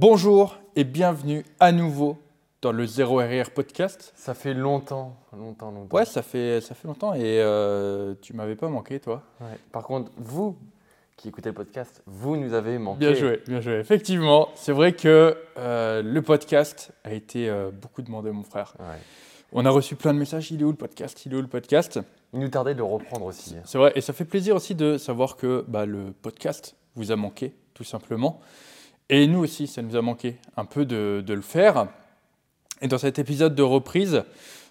Bonjour et bienvenue à nouveau dans le 0RR podcast. Ça fait longtemps, longtemps, longtemps. Ouais, ça fait, ça fait longtemps et euh, tu m'avais pas manqué, toi. Ouais. Par contre, vous qui écoutez le podcast, vous nous avez manqué. Bien joué, bien joué. Effectivement, c'est vrai que euh, le podcast a été euh, beaucoup demandé, mon frère. Ouais. On a reçu plein de messages. Il est où le podcast Il est où le podcast? Il nous tardait de le reprendre aussi. C'est vrai, et ça fait plaisir aussi de savoir que bah, le podcast vous a manqué, tout simplement. Et nous aussi, ça nous a manqué un peu de, de le faire. Et dans cet épisode de reprise,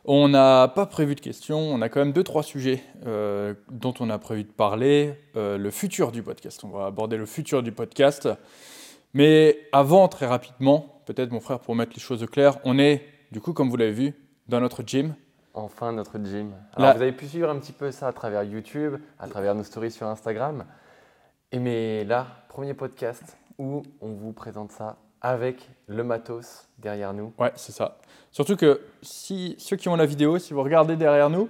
on n'a pas prévu de questions, on a quand même deux, trois sujets euh, dont on a prévu de parler. Euh, le futur du podcast, on va aborder le futur du podcast. Mais avant, très rapidement, peut-être mon frère pour mettre les choses au clair, on est, du coup, comme vous l'avez vu, dans notre gym. Enfin, notre gym. Alors, vous avez pu suivre un petit peu ça à travers YouTube, à travers nos stories sur Instagram. Et mais là, premier podcast où on vous présente ça avec le matos derrière nous. Ouais, c'est ça. Surtout que si ceux qui ont la vidéo, si vous regardez derrière nous,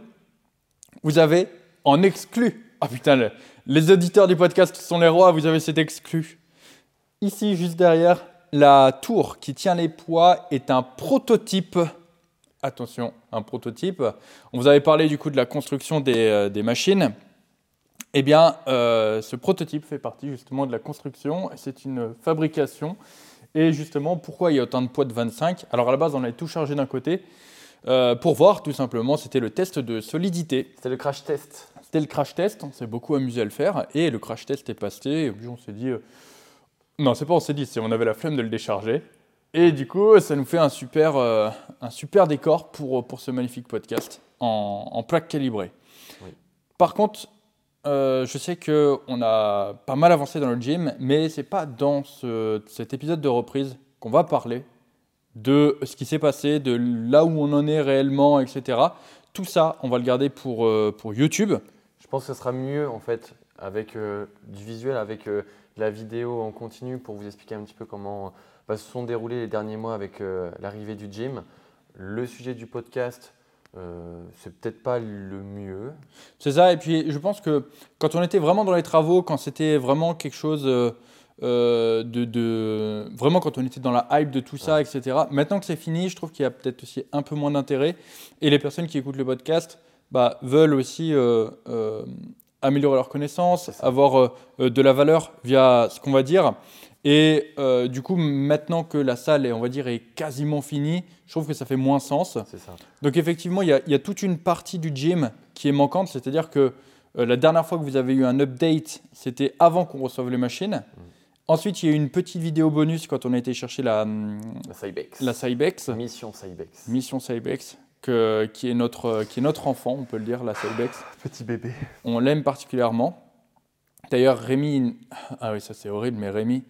vous avez en exclu. Ah putain, le- les auditeurs du podcast sont les rois, vous avez cet exclu. Ici, juste derrière, la tour qui tient les poids est un prototype. Attention, un prototype. On vous avait parlé du coup de la construction des, euh, des machines. Eh bien, euh, ce prototype fait partie justement de la construction. C'est une fabrication. Et justement, pourquoi il y a autant de poids de 25 Alors à la base, on avait tout chargé d'un côté euh, pour voir tout simplement. C'était le test de solidité. C'est le crash test. C'était le crash test. On s'est beaucoup amusé à le faire. Et le crash test est passé. Et puis on s'est dit. euh, Non, c'est pas on s'est dit, c'est on avait la flemme de le décharger. Et du coup, ça nous fait un super, un super décor pour, pour ce magnifique podcast en, en plaque calibrée. Oui. Par contre, euh, je sais qu'on a pas mal avancé dans le gym, mais c'est pas dans ce- cet épisode de reprise qu'on va parler de ce qui s'est passé, de là où on en est réellement, etc. Tout ça, on va le garder pour, euh, pour YouTube. Je pense que ce sera mieux en fait avec euh, du visuel, avec la vidéo en continu pour vous expliquer un petit peu comment bah, se sont déroulés les derniers mois avec l'arrivée du gym. Le sujet du podcast, euh, c'est peut-être pas le mieux. C'est ça, et puis je pense que quand on était vraiment dans les travaux, quand c'était vraiment quelque chose euh, euh, de, de- Vraiment quand on était dans la hype de tout ça, etc. Maintenant que c'est fini, je trouve qu'il y a peut-être aussi un peu moins d'intérêt. Et les personnes qui écoutent le podcast bah, veulent aussi euh, améliorer leurs connaissances, avoir de la valeur via ce qu'on va dire. Et euh, du coup, maintenant que la salle est, on va dire, est quasiment finie, je trouve que ça fait moins sens. C'est ça. Donc effectivement, il y, a, il y a toute une partie du gym qui est manquante, c'est-à-dire que euh, la dernière fois que vous avez eu un update, c'était avant qu'on reçoive les machines. Ensuite, il y a eu une petite vidéo bonus quand on a été chercher la, hum, La Cybex. la Cybex, Mission Cybex. Mission Cybex, que- qui, est notre, euh, qui est notre enfant, on peut le dire, la Cybex. Petit bébé. On l'aime particulièrement. D'ailleurs, Rémi, ah oui, ça c'est horrible, mais Rémi,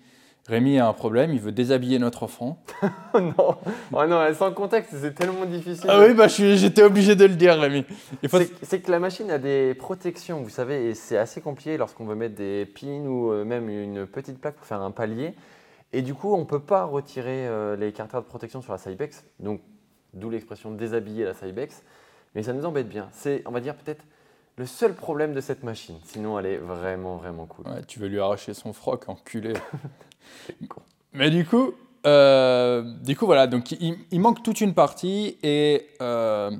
Rémi a un problème, il veut déshabiller notre enfant. Oh non, oh non, sans contexte, c'est tellement difficile. Ah oui, bah j'étais obligé de le dire, Rémi. Faut- C'est que la machine a des protections, vous savez, et c'est assez compliqué lorsqu'on veut mettre des pins ou euh, même une petite plaque pour faire un palier. Et du coup, on ne peut pas retirer euh, les carters de protection sur la Cybex, donc d'où l'expression déshabiller la Cybex. Mais ça nous embête bien. C'est, on va dire, peut-être le seul problème de cette machine. Sinon, elle est vraiment, vraiment cool. Ouais, tu veux lui arracher son froc, enculé. Mais du coup, euh, du coup voilà, donc il, manque toute une partie et euh,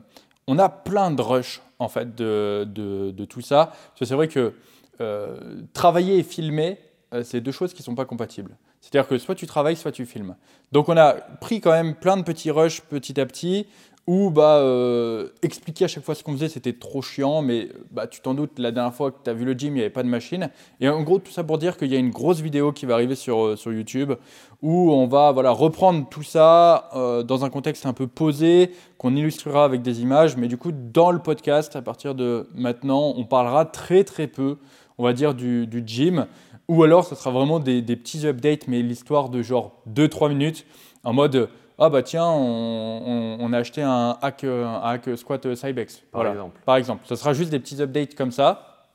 on a plein de rush en fait de, de, tout ça. C'est vrai que euh, travailler et filmer, c'est deux choses qui sont pas compatibles. C'est-à-dire que soit tu travailles, soit tu filmes. Donc on a pris quand même plein de petits rushs petit à petit où bah, euh, expliquer à chaque fois ce qu'on faisait, c'était trop chiant, mais bah, tu t'en doutes, la dernière fois que tu as vu le gym, il n'y avait pas de machine. Et en gros, tout ça pour dire qu'il y a une grosse vidéo qui va arriver sur, euh, sur YouTube où on va voilà, reprendre tout ça euh, dans un contexte un peu posé, qu'on illustrera avec des images. Mais du coup, dans le podcast, à partir de maintenant, on parlera très très peu, on va dire, du, du gym. Ou alors, ce sera vraiment des, des petits updates, mais l'histoire de genre 2-3 minutes, en mode Ah bah tiens, on, on- on a acheté un hack, euh, un hack squat euh, Cybex. Par Voilà. exemple. Par exemple. Ce sera juste des petits updates comme ça.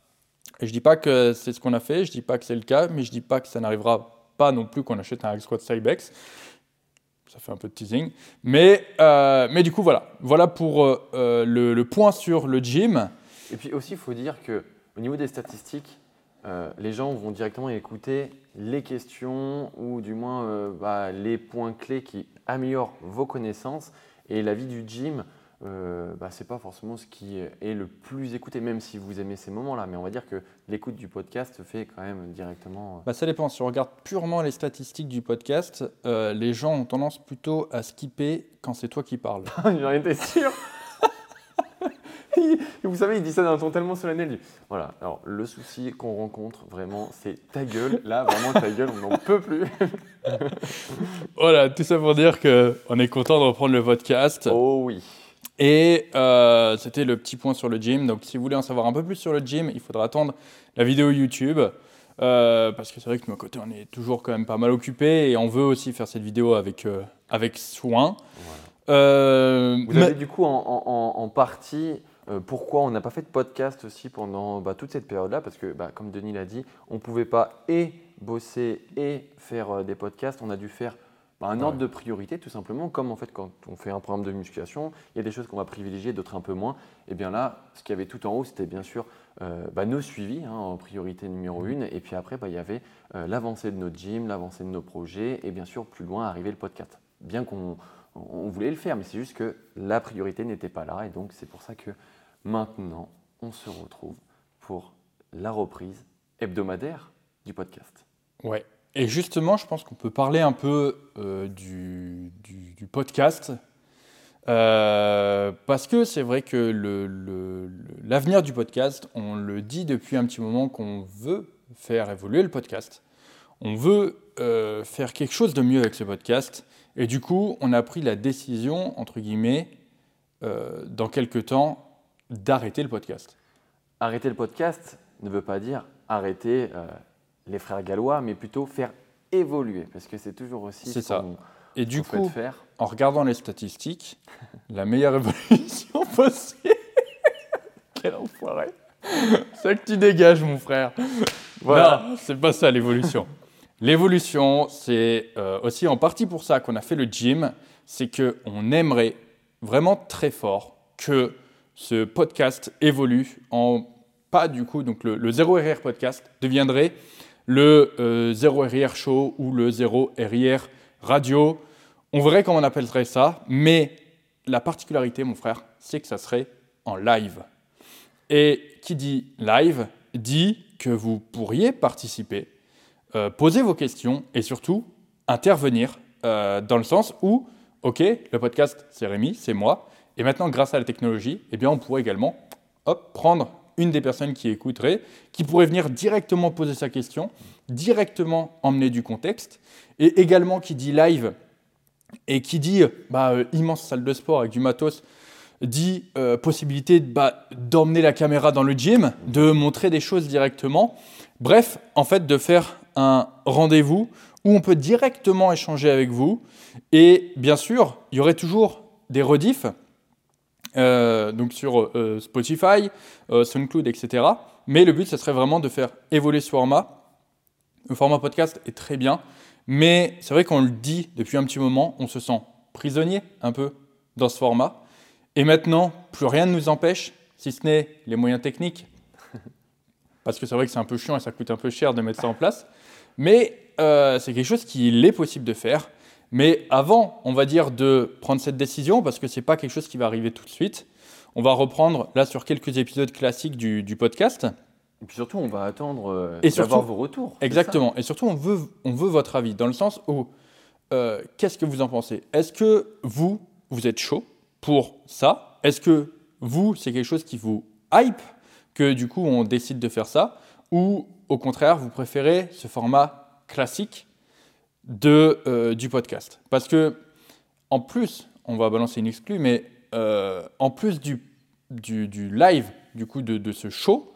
Et je dis pas que c'est ce qu'on a fait, je dis pas que c'est le cas, mais je dis pas que ça n'arrivera pas non plus qu'on achète un hack squat Cybex. Ça fait un peu de teasing. Mais, euh, mais du coup, voilà. Voilà pour euh, le, le point sur le gym. Et puis aussi, il faut dire que au niveau des statistiques, euh, les gens vont directement écouter les questions ou du moins euh, bah, les points clés qui améliorent vos connaissances. Et la vie du gym, euh, bah, ce n'est pas forcément ce qui est le plus écouté, même si vous aimez ces moments-là. Mais on va dire que l'écoute du podcast fait quand même directement. Bah, ça dépend. Si on regarde purement les statistiques du podcast, les gens ont tendance plutôt à skipper quand c'est toi qui parles. J'en étais sûr vous savez, il dit ça d'un ton tellement solennel. voilà, alors le souci qu'on rencontre vraiment, c'est ta gueule. Là, vraiment, ta gueule, on n'en peut plus. voilà, tout ça pour dire qu'on est content de reprendre le podcast. Oh oui. Et euh, c'était le petit point sur le gym. Donc, si vous voulez en savoir un peu plus sur le gym, il faudra attendre la vidéo YouTube. Euh, parce que c'est vrai que de mon côté, on est toujours quand même pas mal occupé et on veut aussi faire cette vidéo avec, euh, avec soin. vous avez du coup en, en partie euh, pourquoi on n'a pas fait de podcast aussi pendant bah, toute cette période-là Parce que, bah, comme Denis l'a dit, on ne pouvait pas et bosser et faire euh, des podcasts. On a dû faire bah, un ordre de priorité, tout simplement. Comme en fait, quand on fait un programme de musculation, il y a des choses qu'on va privilégier, d'autres un peu moins. Et bien là, ce qu'il y avait tout en haut, c'était bien sûr euh, nos suivis hein, en priorité numéro une. Et puis après, il y avait l'avancée de notre gym, l'avancée de nos projets. Et bien sûr, plus loin, arriver le podcast. Bien qu'on on voulait le faire, mais c'est juste que la priorité n'était pas là. Et donc, c'est pour ça que maintenant, on se retrouve pour la reprise hebdomadaire du podcast. Ouais. Et justement, je pense qu'on peut parler un peu euh, du, podcast. Euh, parce que c'est vrai que l'avenir du podcast, on le dit depuis un petit moment qu'on veut faire évoluer le podcast. On veut euh, faire quelque chose de mieux avec ce podcast. Et du coup, on a pris la décision, entre guillemets, dans quelques temps, d'arrêter le podcast. Arrêter le podcast ne veut pas dire arrêter euh, les frères gallois, mais plutôt faire évoluer, parce que c'est toujours aussi ce ça. Et du coup, faire. en regardant les statistiques, la meilleure évolution possible. Quel enfoiré C'est que tu dégages, mon frère. Voilà. c'est pas ça l'évolution. L'évolution, c'est euh, aussi en partie pour ça qu'on a fait le gym, c'est qu'on aimerait vraiment très fort que ce podcast évolue en pas du coup, donc le, 0 RR podcast deviendrait le 0 euh, RR show ou le 0 RR radio. On verrait comment on appellerait ça, mais la particularité, mon frère, c'est que ça serait en live. Et qui dit live dit que vous pourriez participer euh, poser vos questions et surtout intervenir euh, dans le sens où, OK, le podcast, c'est Rémi, c'est moi, et maintenant, grâce à la technologie, eh bien, on pourrait également hop, prendre une des personnes qui écouterait, qui pourrait venir directement poser sa question, directement emmener du contexte, et également qui dit live et qui dit bah, euh, immense salle de sport avec du matos, dit possibilité bah, d'emmener la caméra dans le gym, de montrer des choses directement. Bref, en fait, de faire un rendez-vous où on peut directement échanger avec vous. Et bien sûr, il y aurait toujours des rediffs, euh, donc sur euh, Spotify, euh, SoundCloud, etc. Mais le but, ce serait vraiment de faire évoluer ce format. Le format podcast est très bien, mais c'est vrai qu'on le dit depuis un petit moment, on se sent prisonnier un peu dans ce format. Et maintenant, plus rien ne nous empêche, si ce n'est les moyens techniques, parce que c'est vrai que c'est un peu chiant et ça coûte un peu cher de mettre ça en place. Mais euh, c'est quelque chose qu'il est possible de faire. Mais avant, on va dire, de prendre cette décision, parce que ce n'est pas quelque chose qui va arriver tout de suite, on va reprendre là sur quelques épisodes classiques du, podcast. Et puis surtout, on va attendre euh, d'avoir vos retours. Exactement. Et surtout, on veut, on veut votre avis, dans le sens où, euh, qu'est-ce que vous en pensez? Est-ce que vous, vous êtes chaud pour ça? Est-ce que vous, c'est quelque chose qui vous hype que du coup on décide de faire ça? Ou au contraire, vous préférez ce format classique de, euh, du podcast Parce que, en plus, on va balancer une exclue, mais euh, en plus du, du, live, du coup, de, de, ce show,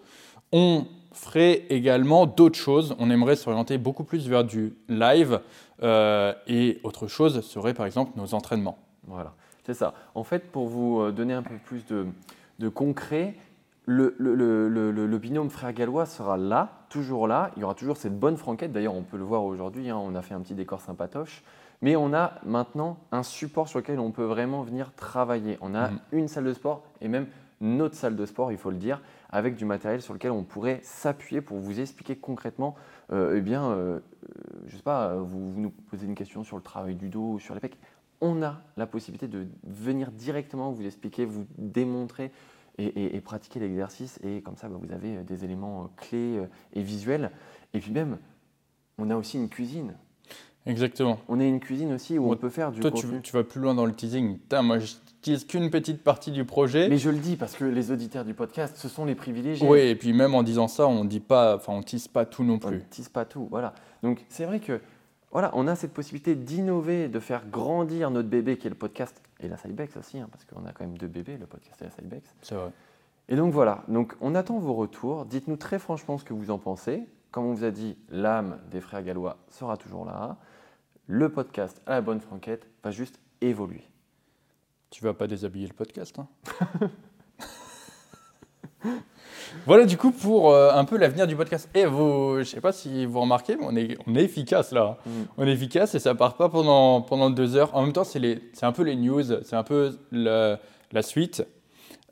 on ferait également d'autres choses. On aimerait s'orienter beaucoup plus vers du live euh, et autre chose serait par exemple nos entraînements. Voilà, c'est ça. En fait, pour vous donner un peu plus de, de concret, le, binôme frère gallois sera là, toujours là. Il y aura toujours cette bonne franquette. D'ailleurs, on peut le voir aujourd'hui. Hein, on a fait un petit décor sympatoche. Mais on a maintenant un support sur lequel on peut vraiment venir travailler. On a mhm. une salle de sport et même notre salle de sport, il faut le dire, avec du matériel sur lequel on pourrait s'appuyer pour vous expliquer concrètement, euh, eh bien, euh, je sais pas, vous, vous nous posez une question sur le travail du dos ou sur les pecs, on a la possibilité de venir directement vous expliquer, vous démontrer et, pratiquer l'exercice. Et comme ça, bah, vous avez des éléments clés et visuels. Et puis même, on a aussi une cuisine. Exactement. On a une cuisine aussi où on peut faire du toi, Tu, tu, vas plus loin dans le teasing. moi, je n'utilise qu'une petite partie du projet. Mais je le dis parce que les auditeurs du podcast, ce sont les privilégiés. Oui, et puis même en disant ça, on dit pas, enfin, on tease pas tout non plus. On tease pas tout, voilà. Donc c'est vrai que voilà, on a cette possibilité d'innover, de faire grandir notre bébé qui est le podcast et la Cybex aussi, hein, parce qu'on a quand même deux bébés, le podcast et la Cybex. C'est vrai. Et donc voilà, donc on attend vos retours. Dites-nous très franchement ce que vous en pensez. Comme on vous a dit, l'âme des frères gallois sera toujours là le podcast à la bonne franquette va juste évoluer. Tu vas pas déshabiller le podcast, hein Voilà du coup pour euh, un peu l'avenir du podcast. Et vous, je sais pas si vous remarquez, mais on est, on est efficace là. Mm. On est efficace et ça part pas pendant, pendant deux heures. En même temps, c'est un peu les news, c'est un peu la, la suite.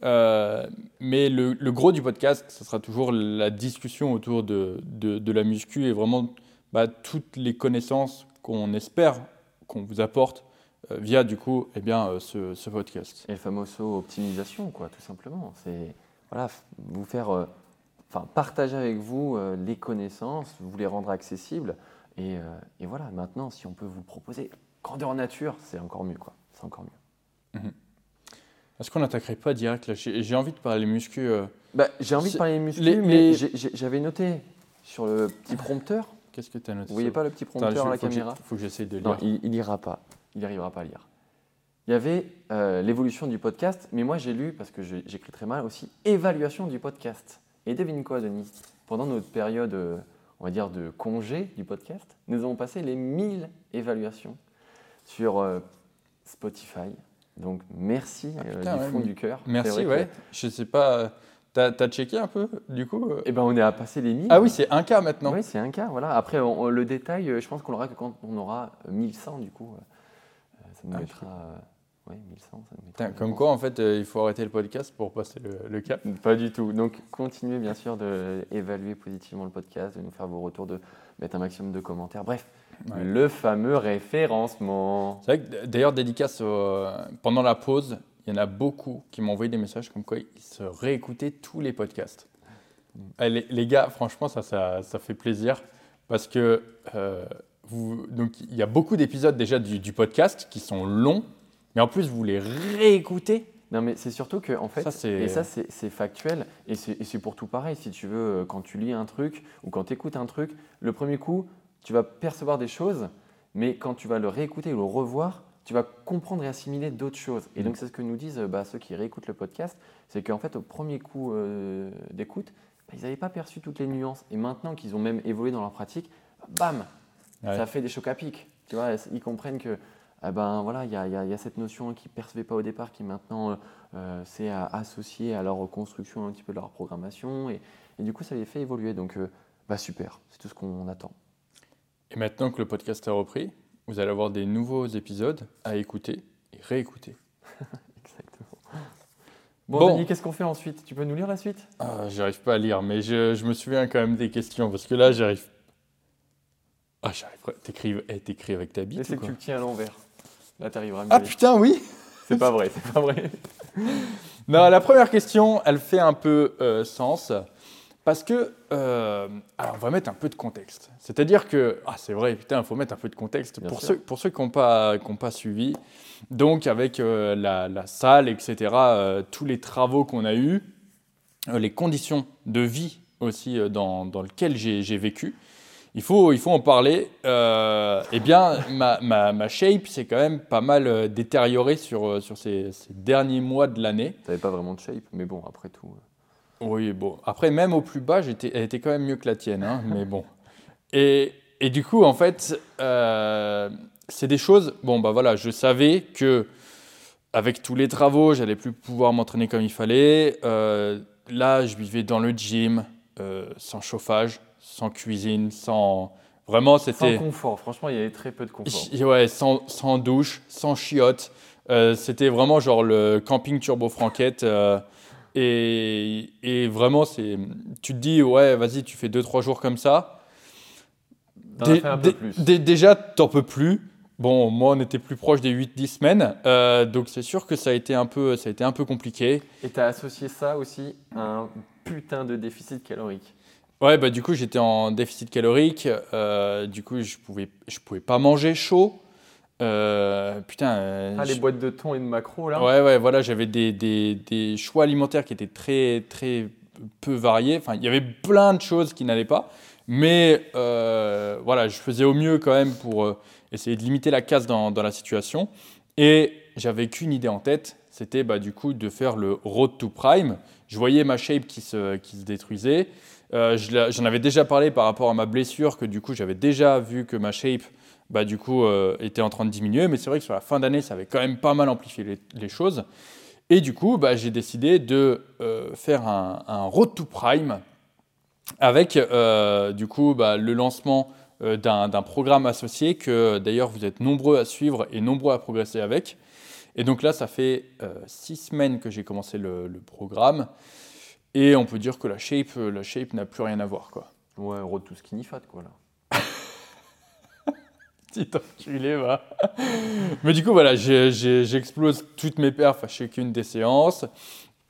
Euh, mais le, le, gros du podcast, ce sera toujours la discussion autour de, de, de la muscu et vraiment bah, toutes les connaissances qu'on espère qu'on vous apporte euh, via du coup eh bien, ce, podcast. Et le fameux optimisation, quoi, tout simplement. C'est voilà, vous faire, euh, enfin, partager avec vous les connaissances, vous les rendre accessibles. Et, et, voilà, maintenant, si on peut vous proposer grandeur nature, c'est encore mieux, quoi. C'est encore mieux. Mhm. Est-ce qu'on n'attaquerait pas direct là? J'ai envie de parler muscu. Bah, j'ai envie de parler muscu, mais j'avais noté sur le petit prompteur Qu'est-ce que tu as noté Vous voyez pas le petit prompteur à la caméra Il faut que j'essaie de lire. Non, il n'ira pas. Il n'arrivera pas à lire. Il y avait euh, l'évolution du podcast, mais moi j'ai lu, parce que j'écris très mal aussi, évaluation du podcast. Et devine quoi, Denis Pendant notre période, euh, on va dire, de congé du podcast, nous avons passé les 1000 évaluations sur euh, Spotify. Donc merci ah, du fond du cœur. Merci, ouais. Je sais pas. T'as as checké un peu, du coup Eh ben, on est à passer les 1000. Ah oui, c'est un cas maintenant. Oui, c'est un cas, voilà. Après, le détail, je pense qu'on l'aura que quand on aura 1100, du coup. Ça nous ah, mettra... Oui, 1100, ça nous mettra... Comme quoi, en fait, euh, il faut arrêter le podcast pour passer le, cap Pas du tout. Donc, continuez, bien sûr, d'évaluer positivement le podcast, de nous faire vos retours, de mettre un maximum de commentaires. Bref, le fameux référencement. C'est vrai que, d'ailleurs, dédicace pendant la pause, il y en a beaucoup qui m'ont envoyé des messages comme quoi ils se réécoutaient tous les podcasts. Mm. Les, gars, franchement, ça, ça, fait plaisir parce que euh, vous, donc, il y a beaucoup d'épisodes déjà du, podcast qui sont longs, mais en plus, vous les réécoutez. Non, mais c'est surtout que, en fait, ça, et ça, c'est factuel, et c'est pour tout pareil. Si tu veux, euh, quand tu lis un truc ou quand tu écoutes un truc, le premier coup, tu vas percevoir des choses, mais quand tu vas le réécouter ou le revoir, tu vas comprendre et assimiler d'autres choses. Et donc, mm. c'est ce que nous disent bah, ceux qui réécoutent le podcast, c'est qu'en fait, au premier coup euh, d'écoute, bah, ils n'avaient pas perçu toutes les nuances. Et maintenant qu'ils ont même évolué dans leur pratique, bam, ça fait des chocs à pic. Tu vois, ils comprennent que eh ben voilà, il y, a, cette notion qu'ils ne percevaient pas au départ qui maintenant euh, euh, c'est associé à leur construction un petit peu de leur programmation et, du coup ça les fait évoluer donc bah super, c'est tout ce qu'on attend. Et maintenant que le podcast a repris, vous allez avoir des nouveaux épisodes à écouter et réécouter. Exactement. Bon, Denis, qu'est-ce qu'on fait ensuite? Tu peux nous lire la suite? Ah, J'arrive pas à lire, mais je, je, me souviens quand même des questions, parce que là, j'arrive... Ah, j'arrive... T'écris eh, avec ta bite Mais c'est que tu le tiens à l'envers. Là, t'arriveras mieux. Ah putain, oui C'est pas vrai, c'est pas vrai. non, la première question, elle fait un peu euh, sens. Parce que, euh, alors on va mettre un peu de contexte. C'est-à-dire que, ah c'est vrai, putain, il faut mettre un peu de contexte pour ceux, pour ceux qui n'ont pas, pas suivi. Donc avec euh, la, salle, etc., euh, tous les travaux qu'on a eus, les conditions de vie aussi dans, dans lesquelles j'ai vécu, il faut, il faut en parler. eh bien, ma, ma, ma shape s'est quand même pas mal détériorée sur, sur ces, ces derniers mois de l'année. Tu n'avais pas vraiment de shape, mais bon, après tout. Oui, bon. Après, même au plus bas, j'étais, elle était quand même mieux que la tienne, hein, mais bon. Et, et, du coup, en fait, euh, c'est des choses. Bon, bah voilà, je savais que avec tous les travaux, j'allais plus pouvoir m'entraîner comme il fallait. Euh, là, je vivais dans le gym, euh, sans chauffage, sans cuisine, sans. Vraiment, c'était. Sans confort. Franchement, il y avait très peu de confort. Ouais, sans, sans douche, sans chiotte. c'était vraiment genre le camping turbo franquette. Et, et vraiment, c'est, tu te dis, ouais, vas-y, tu fais 2-3 jours comme ça. Dé- dé- dé- déjà, t'en peux plus. Bon, moi, on était plus proche des 8-10 semaines. euh, donc, c'est sûr que ça a été un peu, ça a été un peu compliqué. Et tu as associé ça aussi à un putain de déficit calorique. Ouais, bah, du coup, j'étais en déficit calorique. euh, du coup, je pouvais, je pouvais pas manger chaud. Euh, putain. euh, Ah, les je- boîtes de thon et de macro là Ouais, ouais, voilà, j'avais des, des, des choix alimentaires qui étaient très, très peu variés. Enfin, il y avait plein de choses qui n'allaient pas. Mais euh, voilà, je faisais au mieux quand même pour essayer de limiter la casse dans, dans la situation. Et j'avais qu'une idée en tête, c'était bah, du coup de faire le Road to Prime. Je voyais ma shape qui se, qui se détruisait. Euh, J'en avais déjà parlé par rapport à ma blessure, que du coup j'avais déjà vu que ma shape bah, du coup, euh, était en train de diminuer. Mais c'est vrai que sur la fin d'année, ça avait quand même pas mal amplifié les, choses. Et du coup, bah, j'ai décidé de euh, faire un, Road to Prime avec du coup bah, le lancement d'un programme associé que d'ailleurs vous êtes nombreux à suivre et nombreux à progresser avec. Et donc là, ça fait six semaines que j'ai commencé le programme. Et on peut dire que la shape, euh, la shape n'a plus rien à voir. Quoi. Ouais, road to skinny fat quoi là. Petit enculé, va. Mais du coup, voilà, j'explose toutes mes perfs à chacune des séances.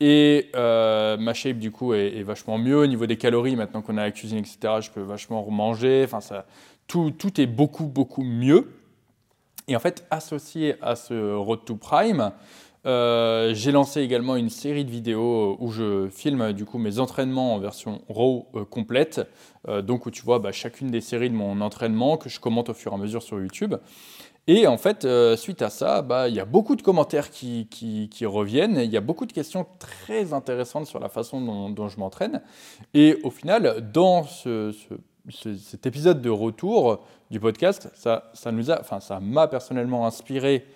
Et euh, ma shape, du coup, est, est vachement mieux. Au niveau des calories, maintenant qu'on a la cuisine, etc., je peux vachement remanger. Enfin, ça, tout, tout est beaucoup, beaucoup mieux. Et en fait, associé à ce Road to Prime, euh, j'ai lancé également une série de vidéos où je filme du coup mes entraînements en version RAW euh, complète, euh, donc où tu vois bah, chacune des séries de mon entraînement que je commente au fur et à mesure sur YouTube. Et en fait, euh, suite à ça, bah, il y a beaucoup de commentaires qui, reviennent, il y a beaucoup de questions très intéressantes sur la façon dont, je m'entraîne. Et au final, dans ce, ce- ce- cet épisode de retour du podcast, ça, nous a, ça m'a personnellement inspiré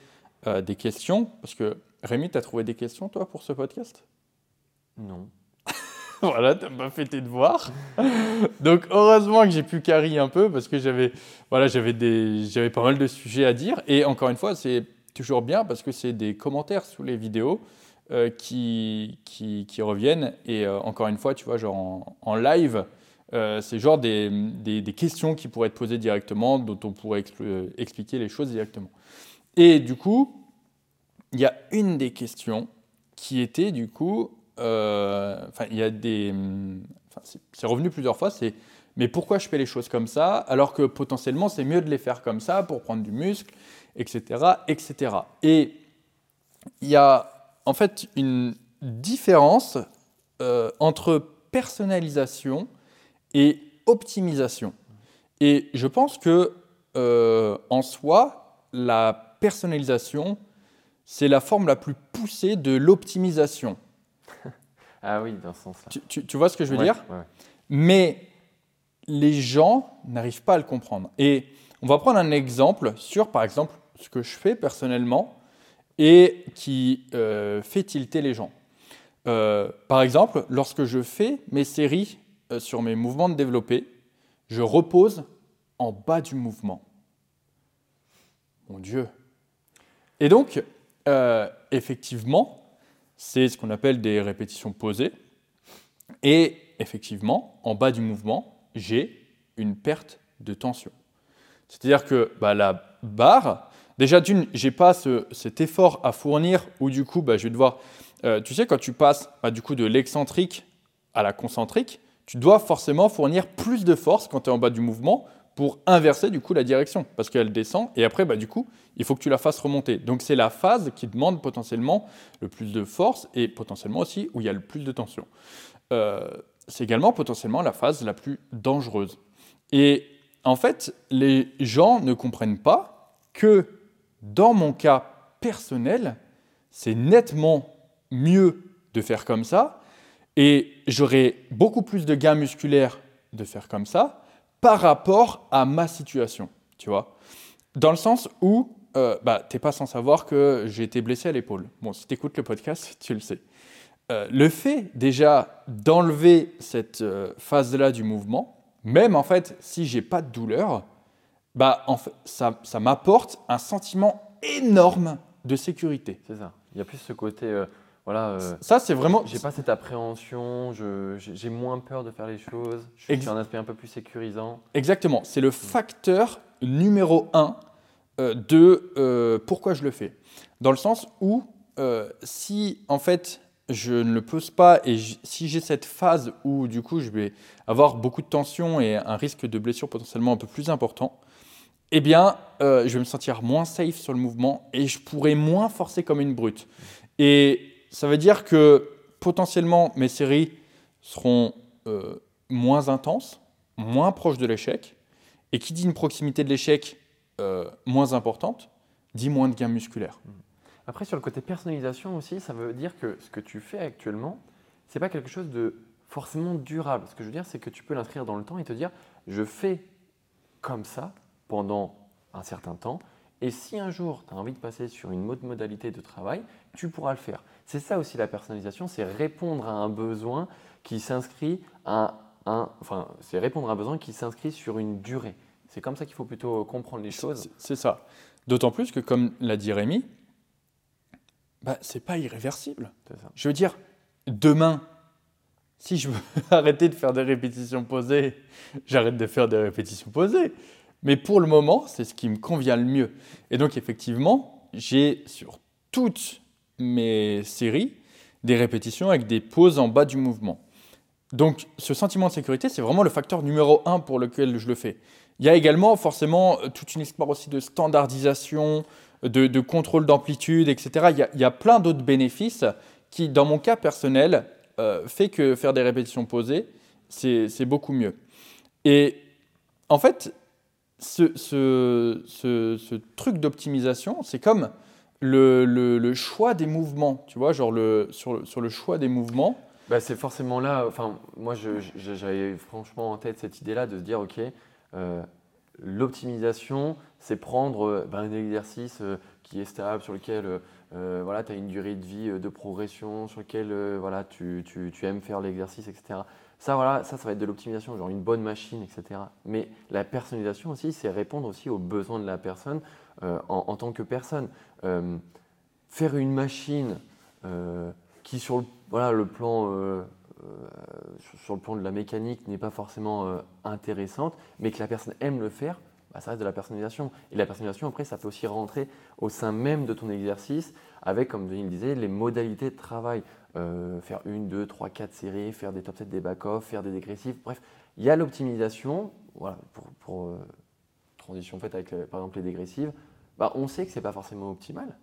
euh, des questions, parce que Rémi, tu as trouvé des questions, toi, pour ce podcast? Non. Voilà, t'as pas fait tes devoirs. Donc, heureusement que j'ai pu carry un peu, parce que j'avais voilà, j'avais des- j'avais pas mal de sujets à dire. Et encore une fois, c'est toujours bien, parce que c'est des commentaires sous les vidéos euh, qui, qui, qui reviennent. Et euh, encore une fois, tu vois, genre en, en live, euh, c'est genre des, des, des questions qui pourraient être posées directement, dont on pourrait expl- expliquer les choses directement. Et du coup, il y a une des questions qui était du coup, euh, enfin, il y a des, hum, c'est revenu plusieurs fois, c'est mais pourquoi je fais les choses comme ça alors que potentiellement c'est mieux de les faire comme ça pour prendre du muscle, etc., etc. Et il y a en fait une différence euh, entre personnalisation et optimisation. Et je pense que euh, en soi, la personnalisation, c'est la forme la plus poussée de l'optimisation. Ah oui, dans ce sens-là. Tu, tu- tu vois ce que je veux Ouais, dire ouais. Mais les gens n'arrivent pas à le comprendre. Et on va prendre un exemple sur, par exemple, ce que je fais personnellement et qui euh, fait tilter les gens. Euh, par exemple, lorsque je fais mes séries euh, sur mes mouvements de développé, je repose en bas du mouvement. Mon Dieu. Et donc, euh, effectivement, c'est ce qu'on appelle des répétitions posées. Et effectivement, en bas du mouvement, j'ai une perte de tension. C'est-à-dire que bah, la barre, déjà d'une, j'ai pas ce- cet effort à fournir où du coup, bah, je vais devoir, euh, tu sais, quand tu passes bah, du coup de l'excentrique à la concentrique, tu dois forcément fournir plus de force quand tu es en bas du mouvement pour inverser du coup la direction parce qu'elle descend et après bah, du coup il faut que tu la fasses remonter. Donc c'est la phase qui demande potentiellement le plus de force et potentiellement aussi où il y a le plus de tension. Euh, c'est également potentiellement la phase la plus dangereuse. Et en fait, les gens ne comprennent pas que dans mon cas personnel, c'est nettement mieux de faire comme ça et j'aurai beaucoup plus de gains musculaires de faire comme ça par rapport à ma situation, tu vois. Dans le sens où euh, bah, tu n'es pas sans savoir que j'ai été blessé à l'épaule. Bon, si tu écoutes le podcast, tu le sais. Euh, le fait déjà d'enlever cette euh, phase-là du mouvement, même en fait si j'ai pas de douleur, bah, en fait, ça, ça m'apporte un sentiment énorme de sécurité. C'est ça. Il y a plus ce côté, euh, voilà, euh, Ça, c'est vraiment. j'ai pas cette appréhension, j'ai moins peur de faire les choses, je suis sur un aspect un peu plus sécurisant. Exactement. C'est le facteur numéro un euh, de euh, pourquoi je le fais. Dans le sens où, si en fait je ne le pose pas et si j'ai cette phase où du coup je vais avoir beaucoup de tension et un risque de blessure potentiellement un peu plus important, eh bien je vais me sentir moins safe sur le mouvement et je pourrai moins forcer comme une brute. Et ça veut dire que potentiellement mes séries seront euh, moins intenses, moins proches de l'échec. Et qui dit une proximité de l'échec euh, moins importante, dit moins de gains musculaires. Après, sur le côté personnalisation aussi, ça veut dire que ce que tu fais actuellement, c'est pas quelque chose de forcément durable. Ce que je veux dire, c'est que tu peux l'inscrire dans le temps et te dire, je fais comme ça pendant un certain temps. Et si un jour tu as envie de passer sur une autre modalité de travail, tu pourras le faire. C'est ça aussi la personnalisation, c'est répondre à un besoin qui s'inscrit à un, enfin, c'est répondre à un besoin qui s'inscrit sur une durée. C'est comme ça qu'il faut plutôt comprendre les choses. C'est- ça. D'autant plus que, comme l'a dit Rémi, bah, c'est pas irréversible. Ça. Je veux dire, demain, si je veux arrêter de faire des répétitions posées, j'arrête de faire des répétitions posées. Mais pour le moment, c'est ce qui me convient le mieux. Et donc, effectivement, j'ai sur toutes mes séries des répétitions avec des pauses en bas du mouvement. Donc, ce sentiment de sécurité, c'est vraiment le facteur numéro un pour lequel je le fais. Il y a également forcément toute une histoire aussi de standardisation, de, contrôle d'amplitude, etc. Il y, a, plein d'autres bénéfices qui, dans mon cas personnel, euh, fait que faire des répétitions posées, c'est beaucoup mieux. Et en fait, ce truc d'optimisation, c'est comme le, le- choix des mouvements, tu vois, genre le, sur, sur le choix des mouvements. Bah, c'est forcément là, enfin, moi j'avais franchement en tête cette idée-là de se dire, ok, euh, l'optimisation, c'est prendre euh, bah, un exercice euh, qui est stable, sur lequel voilà, tu as une durée de vie de progression, sur lequel voilà, tu, tu- tu aimes faire l'exercice, etc. Ça, voilà, ça, ça va être de l'optimisation, genre une bonne machine, etc. Mais la personnalisation aussi, c'est répondre aussi aux besoins de la personne en, en tant que personne. Euh, faire une machine euh, qui, sur le, plan, euh, euh, sur, le plan de la mécanique, n'est pas forcément euh, intéressante, mais que la personne aime le faire, bah, ça reste de la personnalisation. Et la personnalisation, après, ça peut aussi rentrer au sein même de ton exercice, avec, comme Denis le disait, les modalités de travail. Euh, faire une, deux, trois, quatre séries, faire des top sets, des back-off, faire des dégressifs. Bref, il y a l'optimisation. Voilà, pour, euh, transition faite avec, euh, par exemple, les dégressives. Bah, on sait que c'est pas forcément optimal,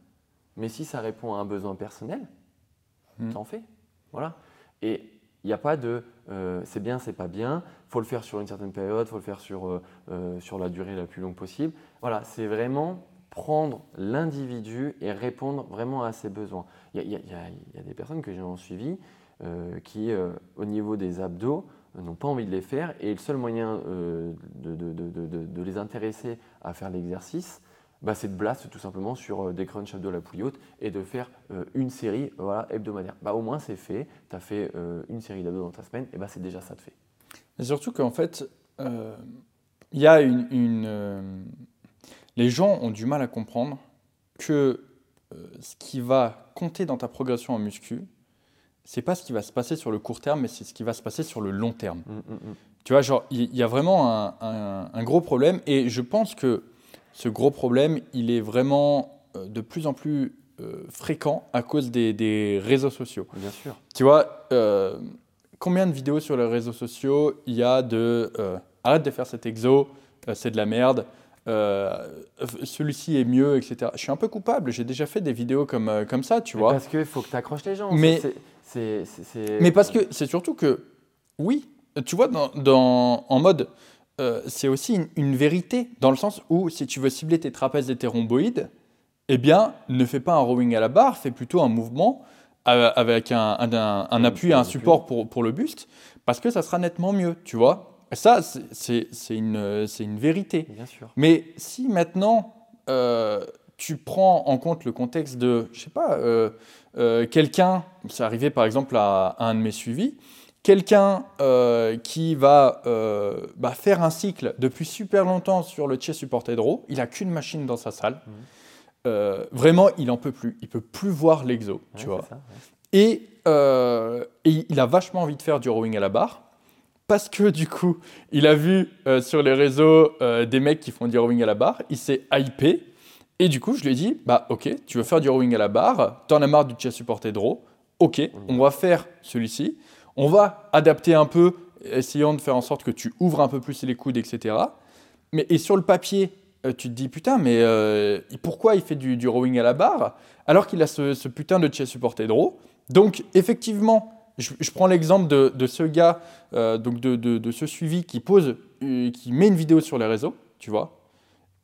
mais si ça répond à un besoin personnel, Mm. t'en fais. Voilà. Et il n'y a pas de euh, c'est bien, c'est pas bien, faut le faire sur une certaine période, faut le faire sur, euh, euh, sur la durée la plus longue possible. Voilà, c'est vraiment prendre l'individu et répondre vraiment à ses besoins. Il y a, il y a- il y a- il y a des personnes que j'ai en suivi euh, qui, au niveau des abdos, n'ont pas envie de les faire et le seul moyen de, de- de- de- de- de les intéresser à faire l'exercice, bah, c'est de blast tout simplement sur euh, des crunch abdos à la poulie haute et de faire euh, une série voilà, hebdomadaire. Bah, au moins c'est fait, tu as fait euh, une série d'abdos dans ta semaine, et bah, c'est déjà ça de fait. Et surtout qu'en fait, euh, il y a une. une, les gens ont du mal à comprendre que ce qui va compter dans ta progression en muscu, c'est pas ce qui va se passer sur le court terme, mais c'est ce qui va se passer sur le long terme. Mm, mm, mm. Tu vois, genre, il y a vraiment un, un- un gros problème, et je pense que ce gros problème, il est vraiment euh, de plus en plus euh, fréquent à cause des, des réseaux sociaux. Bien sûr. Tu vois, euh, combien de vidéos sur les réseaux sociaux il y a de euh, arrête de faire cet exo, euh, c'est de la merde, celui-ci est mieux, etc. Je suis un peu coupable, j'ai déjà fait des vidéos comme, comme ça, tu Mais vois. Parce qu'il faut que tu accroches les gens. Mais- c'est- c'est- c'est- Mais parce que c'est surtout que, oui, tu vois, dans, dans- en mode, euh, c'est aussi une, une vérité, dans le sens où si tu veux cibler tes trapèzes et tes rhomboïdes, eh bien, ne fais pas un rowing à la barre, fais plutôt un mouvement euh, avec un, un- un- un appui, un support pour, pour le buste, parce que ça sera nettement mieux, tu vois. Et ça, c'est- une, une vérité. Bien sûr. Mais si maintenant euh, tu prends en compte le contexte de, je sais pas, euh, euh, quelqu'un, c'est arrivé par exemple à, à un de mes suivis, quelqu'un euh, qui va euh, bah, faire un cycle depuis super longtemps sur le chest supported row, il a qu'une machine dans sa salle. Mhm. Euh, vraiment, il en peut plus. Il peut plus voir l'exo, tu vois. c'est ça, ouais. Et, et il a vachement envie de faire du rowing à la barre parce que du coup, il a vu sur les réseaux des mecs qui font du rowing à la barre, il s'est hypé, et du coup, je lui ai dit, bah ok, tu veux faire du rowing à la barre, t'en as marre du chest supporté draw, ok, on va faire celui-ci, on va adapter un peu, essayant de faire en sorte que tu ouvres un peu plus les coudes, etc. Mais, et sur le papier, euh, tu te dis, putain, mais pourquoi il fait du, rowing à la barre, alors qu'il a ce, putain de chest supporté draw Donc, effectivement, je, prends l'exemple de, ce gars, euh, donc de, ce suivi qui pose, euh, qui met une vidéo sur les réseaux, tu vois,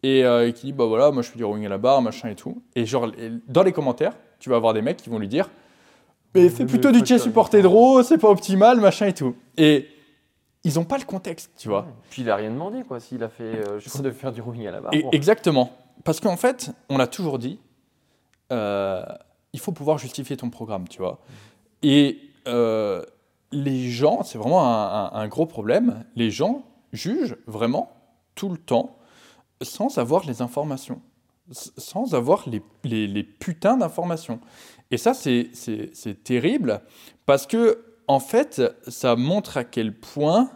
euh, et, qui dit bah voilà, moi je fais du rowing à la barre, machin et tout. Et genre dans les commentaires, tu vas avoir des mecs qui vont lui dire mais fais plutôt du chest supporté draw, c'est pas optimal, machin et tout. Et ils ont pas le contexte, tu vois. Puis il a rien demandé quoi, s'il a fait je crois de faire du rowing à la barre. Exactement, parce qu'en fait, on a toujours dit il faut pouvoir justifier ton programme, tu vois. Et euh, les gens, c'est vraiment un, gros problème, les gens jugent vraiment tout le temps sans avoir les informations, sans avoir les, les, putains d'informations. Et ça, c'est terrible parce que, en fait, ça montre à quel point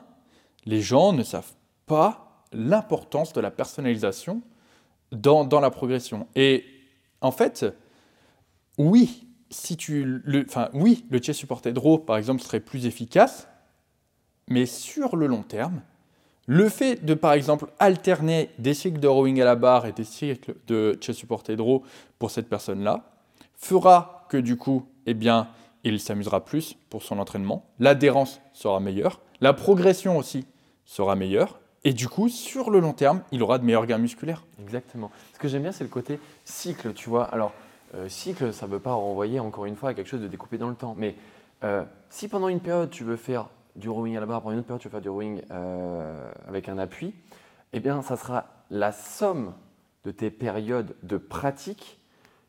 les gens ne savent pas l'importance de la personnalisation dans, dans la progression. Et en fait, oui, si tu le, enfin, oui, le chest supported draw, par exemple, serait plus efficace, mais sur le long terme, le fait de, par exemple, alterner des cycles de rowing à la barre et des cycles de chest supported draw pour cette personne-là, fera que du coup, eh bien, il s'amusera plus pour son entraînement, l'adhérence sera meilleure, la progression aussi sera meilleure, et du coup, sur le long terme, il aura de meilleurs gains musculaires. Exactement. Ce que j'aime bien, c'est le côté cycle, tu vois. Alors, euh, cycle, ça ne veut pas renvoyer encore une fois à quelque chose de découpé dans le temps. Mais euh, si pendant une période tu veux faire du rowing à la barre, pendant une autre période tu veux faire du rowing euh, avec un appui, eh bien ça sera la somme de tes périodes de pratique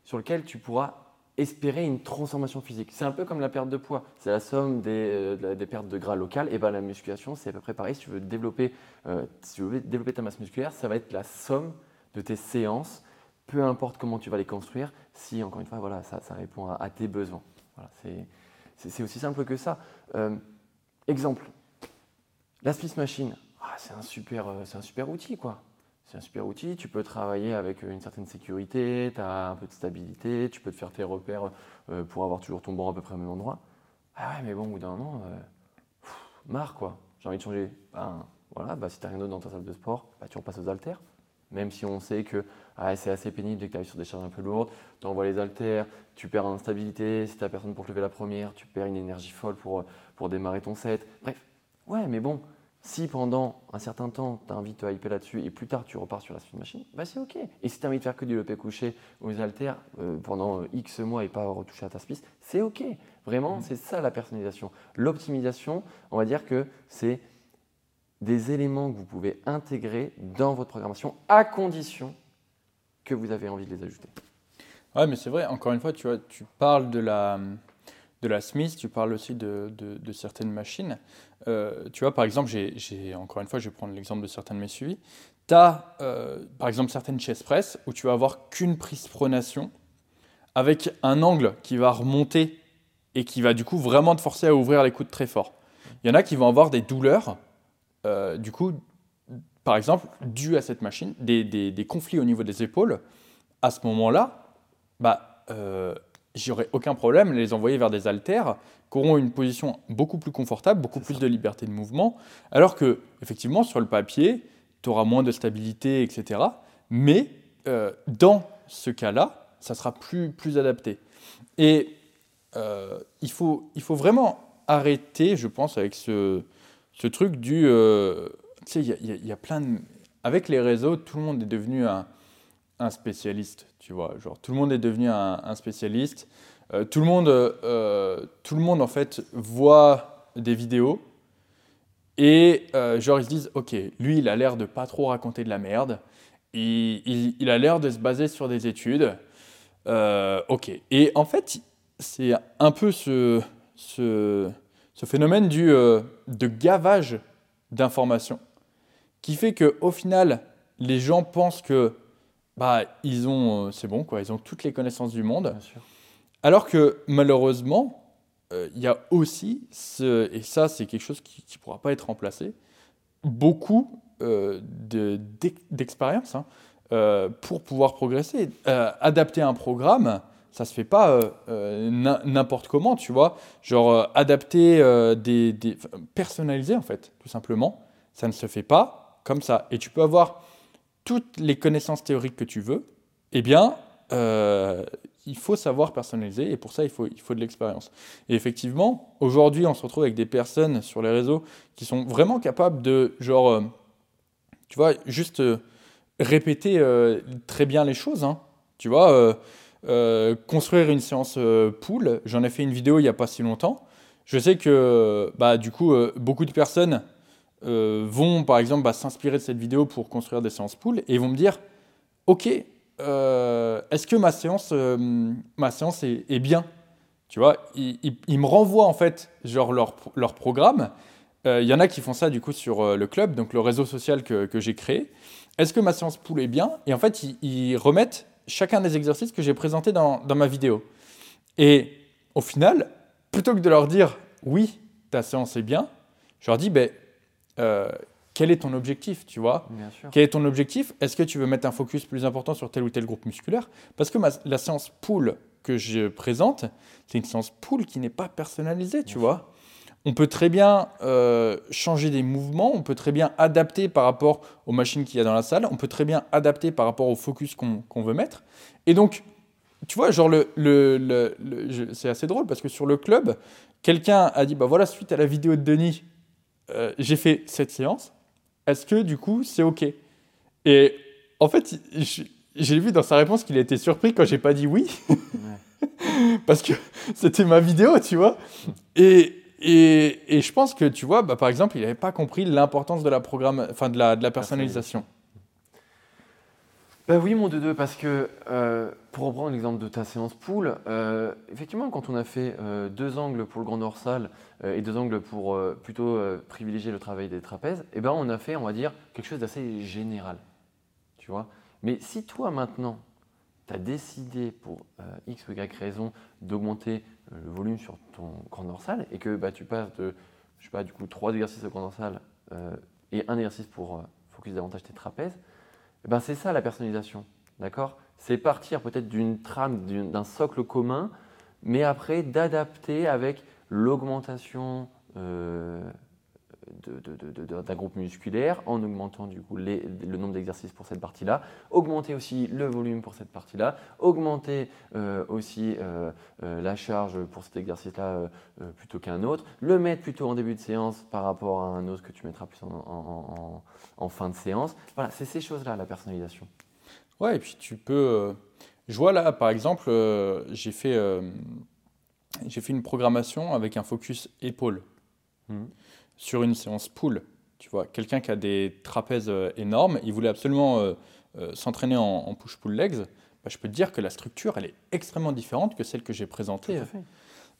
sur lesquelles tu pourras espérer une transformation physique. C'est un peu comme la perte de poids. C'est la somme des, des, pertes de gras locales. Et bien la musculation, c'est à peu près pareil. Si tu veux développer, si tu veux développer ta masse musculaire, ça va être la somme de tes séances peu importe comment tu vas les construire, si, encore une fois, voilà, ça, ça répond à, tes besoins. Voilà, c'est aussi simple que ça. Euh, exemple, la Space Machine, ah, c'est un, super, euh, un super outil, quoi. C'est un super outil, tu peux travailler avec une certaine sécurité, tu as un peu de stabilité, tu peux te faire tes repères euh, pour avoir toujours ton banc à peu près au même endroit. Ah ouais, mais bon, au bout d'un moment, marre quoi, j'ai envie de changer. Ben, voilà, bah, si tu n'as rien d'autre dans ta salle de sport, bah, tu repasses aux haltères. Même si on sait que ah, c'est assez pénible dès que tu arrives sur des charges un peu lourdes, tu envoies les haltères, tu perds en stabilité, si tu personne pour te lever la première, tu perds une énergie folle pour, pour démarrer ton set. Bref, ouais, mais bon, si pendant un certain temps, tu as envie de te hyper là-dessus et plus tard tu repars sur la suite machine, bah c'est ok. Et si tu as envie de faire que du levé couché ou des haltères euh, pendant euh, X mois et pas retoucher à ta spice, c'est ok. Vraiment, mmh. c'est ça la personnalisation. L'optimisation, on va dire que c'est des éléments que vous pouvez intégrer dans votre programmation à condition que vous avez envie de les ajouter. Ouais, mais c'est vrai, encore une fois, tu, vois, tu parles de la, de la Smith, tu parles aussi de, de, certaines machines. Euh, tu vois, par exemple, encore une fois, je vais prendre l'exemple de certains de mes suivis. Tu as, euh, par exemple, certaines chest press où tu vas avoir qu'une prise pronation avec un angle qui va remonter et qui va du coup vraiment te forcer à ouvrir les coudes très fort. Il y en a qui vont avoir des douleurs euh, du coup, par exemple, dû à cette machine, des, conflits au niveau des épaules, à ce moment-là, bah, j'aurais aucun problème à les envoyer vers des haltères qui auront une position beaucoup plus confortable, beaucoup plus de liberté de mouvement, alors que, effectivement, sur le papier, tu auras moins de stabilité, etc. Mais euh, dans ce cas-là, ça sera plus, plus adapté. Et euh, il, faut, il faut vraiment arrêter, je pense, avec ce, ce truc du. Euh, tu sais, il y, a plein de. Avec les réseaux, tout le monde est devenu un, un spécialiste, tu vois. Genre, tout le monde est devenu un, spécialiste. Euh, tout, le monde, euh, tout le monde, en fait, voit des vidéos et, genre, ils se disent Ok, lui, il a l'air de pas trop raconter de la merde. Il, a l'air de se baser sur des études. ok. Et en fait, c'est un peu ce. ce phénomène du, euh, de gavage d'informations qui fait qu'au final, les gens pensent que bah, ils ont, euh, c'est bon, quoi, ils ont toutes les connaissances du monde. Alors que malheureusement, euh, il y a aussi, ce, et ça c'est quelque chose qui ne pourra pas être remplacé, beaucoup euh, de- d'ex- d'expérience hein, euh, pour pouvoir progresser. Adapter un programme, ça se fait pas n'im- n'importe comment, tu vois. Genre adapter des, personnaliser en fait, tout simplement, ça ne se fait pas comme ça. Et tu peux avoir toutes les connaissances théoriques que tu veux, eh bien, euh, il faut savoir personnaliser et pour ça, il faut, il faut de l'expérience. Et effectivement, aujourd'hui, on se retrouve avec des personnes sur les réseaux qui sont vraiment capables de, genre, euh, tu vois, juste euh, répéter très bien les choses. hein. Tu vois, construire une séance pool, j'en ai fait une vidéo il n'y a pas si longtemps. Je sais que, bah, du coup, beaucoup de personnes euh, vont, par exemple, bah, s'inspirer de cette vidéo pour construire des séances pool et vont me dire, OK, euh, est-ce que ma séance, euh, ma séance est, bien? Tu vois, ils, me renvoient en fait genre leur, leur programme. Il y en a qui font ça du coup sur le club, donc le réseau social que, que j'ai créé. Est-ce que ma séance pool est bien? Et en fait, ils, ils remettent chacun des exercices que j'ai présentés dans, dans ma vidéo. Et au final, plutôt que de leur dire oui, ta séance est bien, je leur dis ben, euh, quel est ton objectif, tu vois Bien sûr. quel est ton objectif? Est-ce que tu veux mettre un focus plus important sur tel ou tel groupe musculaire? Parce que ma- la séance pool que je présente, c'est une séance pool qui n'est pas personnalisée, tu Bien vois. On peut très bien euh, changer des mouvements, on peut très bien adapter par rapport aux machines qu'il y a dans la salle, on peut très bien adapter par rapport au focus qu'on veut mettre. Et donc, tu vois, genre, le, le- le- le- je- c'est assez drôle parce que sur le club, quelqu'un a dit, bah voilà, suite à la vidéo de Denis, euh, j'ai fait cette séance. Est-ce que du coup, c'est OK? Et en fait, j'ai vu dans sa réponse qu'il a été surpris quand j'ai pas dit oui, Ouais. parce que c'était ma vidéo, tu vois. Et, et, et je pense que, tu vois, bah, par exemple, il n'avait pas compris l'importance de la, programme, enfin, de la, de la personnalisation. Bah oui, mon deux parce que euh, pour reprendre l'exemple de ta séance pool, euh, effectivement, quand on a fait euh, deux angles pour le grand dorsal euh, et deux angles pour plutôt privilégier le travail des trapèzes, eh ben on a fait, on va dire, quelque chose d'assez général. Tu vois? Mais si toi maintenant, tu as décidé pour X ou Y raison d'augmenter le volume sur ton grand dorsal et que bah, tu passes de, je sais pas, du coup, trois exercices au grand dorsal et un exercice pour focus davantage tes trapèzes, ben, c'est ça la personnalisation, d'accord? C'est partir peut-être d'une trame, d'un socle commun, mais après d'adapter avec l'augmentation euh, d'un groupe musculaire en augmentant du coup les- le nombre d'exercices pour cette partie-là, augmenter aussi le volume pour cette partie-là, augmenter euh, aussi euh, euh, la charge pour cet exercice-là plutôt qu'un autre, le mettre plutôt en début de séance par rapport à un autre que tu mettras plus en, en- en- en fin de séance. Voilà, c'est ces choses-là la personnalisation. Ouais, et puis tu peux. je vois là, par exemple, j'ai fait, j'ai fait une programmation avec un focus épaule Mhm. Sur une séance pool. Tu vois, quelqu'un qui a des trapèzes euh, énormes, il voulait absolument euh, euh, s'entraîner en, en push-pull legs. Bah, je peux te dire que la structure, elle est extrêmement différente que celle que j'ai présentée. fait.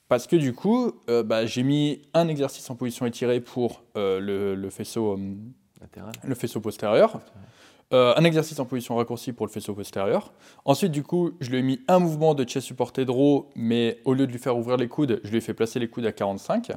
Parce que du coup, euh, bah, j'ai mis un exercice en position étirée pour le, le faisceau. le faisceau postérieur. Euh, un exercice en position raccourcie pour le faisceau postérieur. Ensuite, du coup, je lui ai mis un mouvement de chest supported row, mais au lieu de lui faire ouvrir les coudes, je lui ai fait placer les coudes à 45.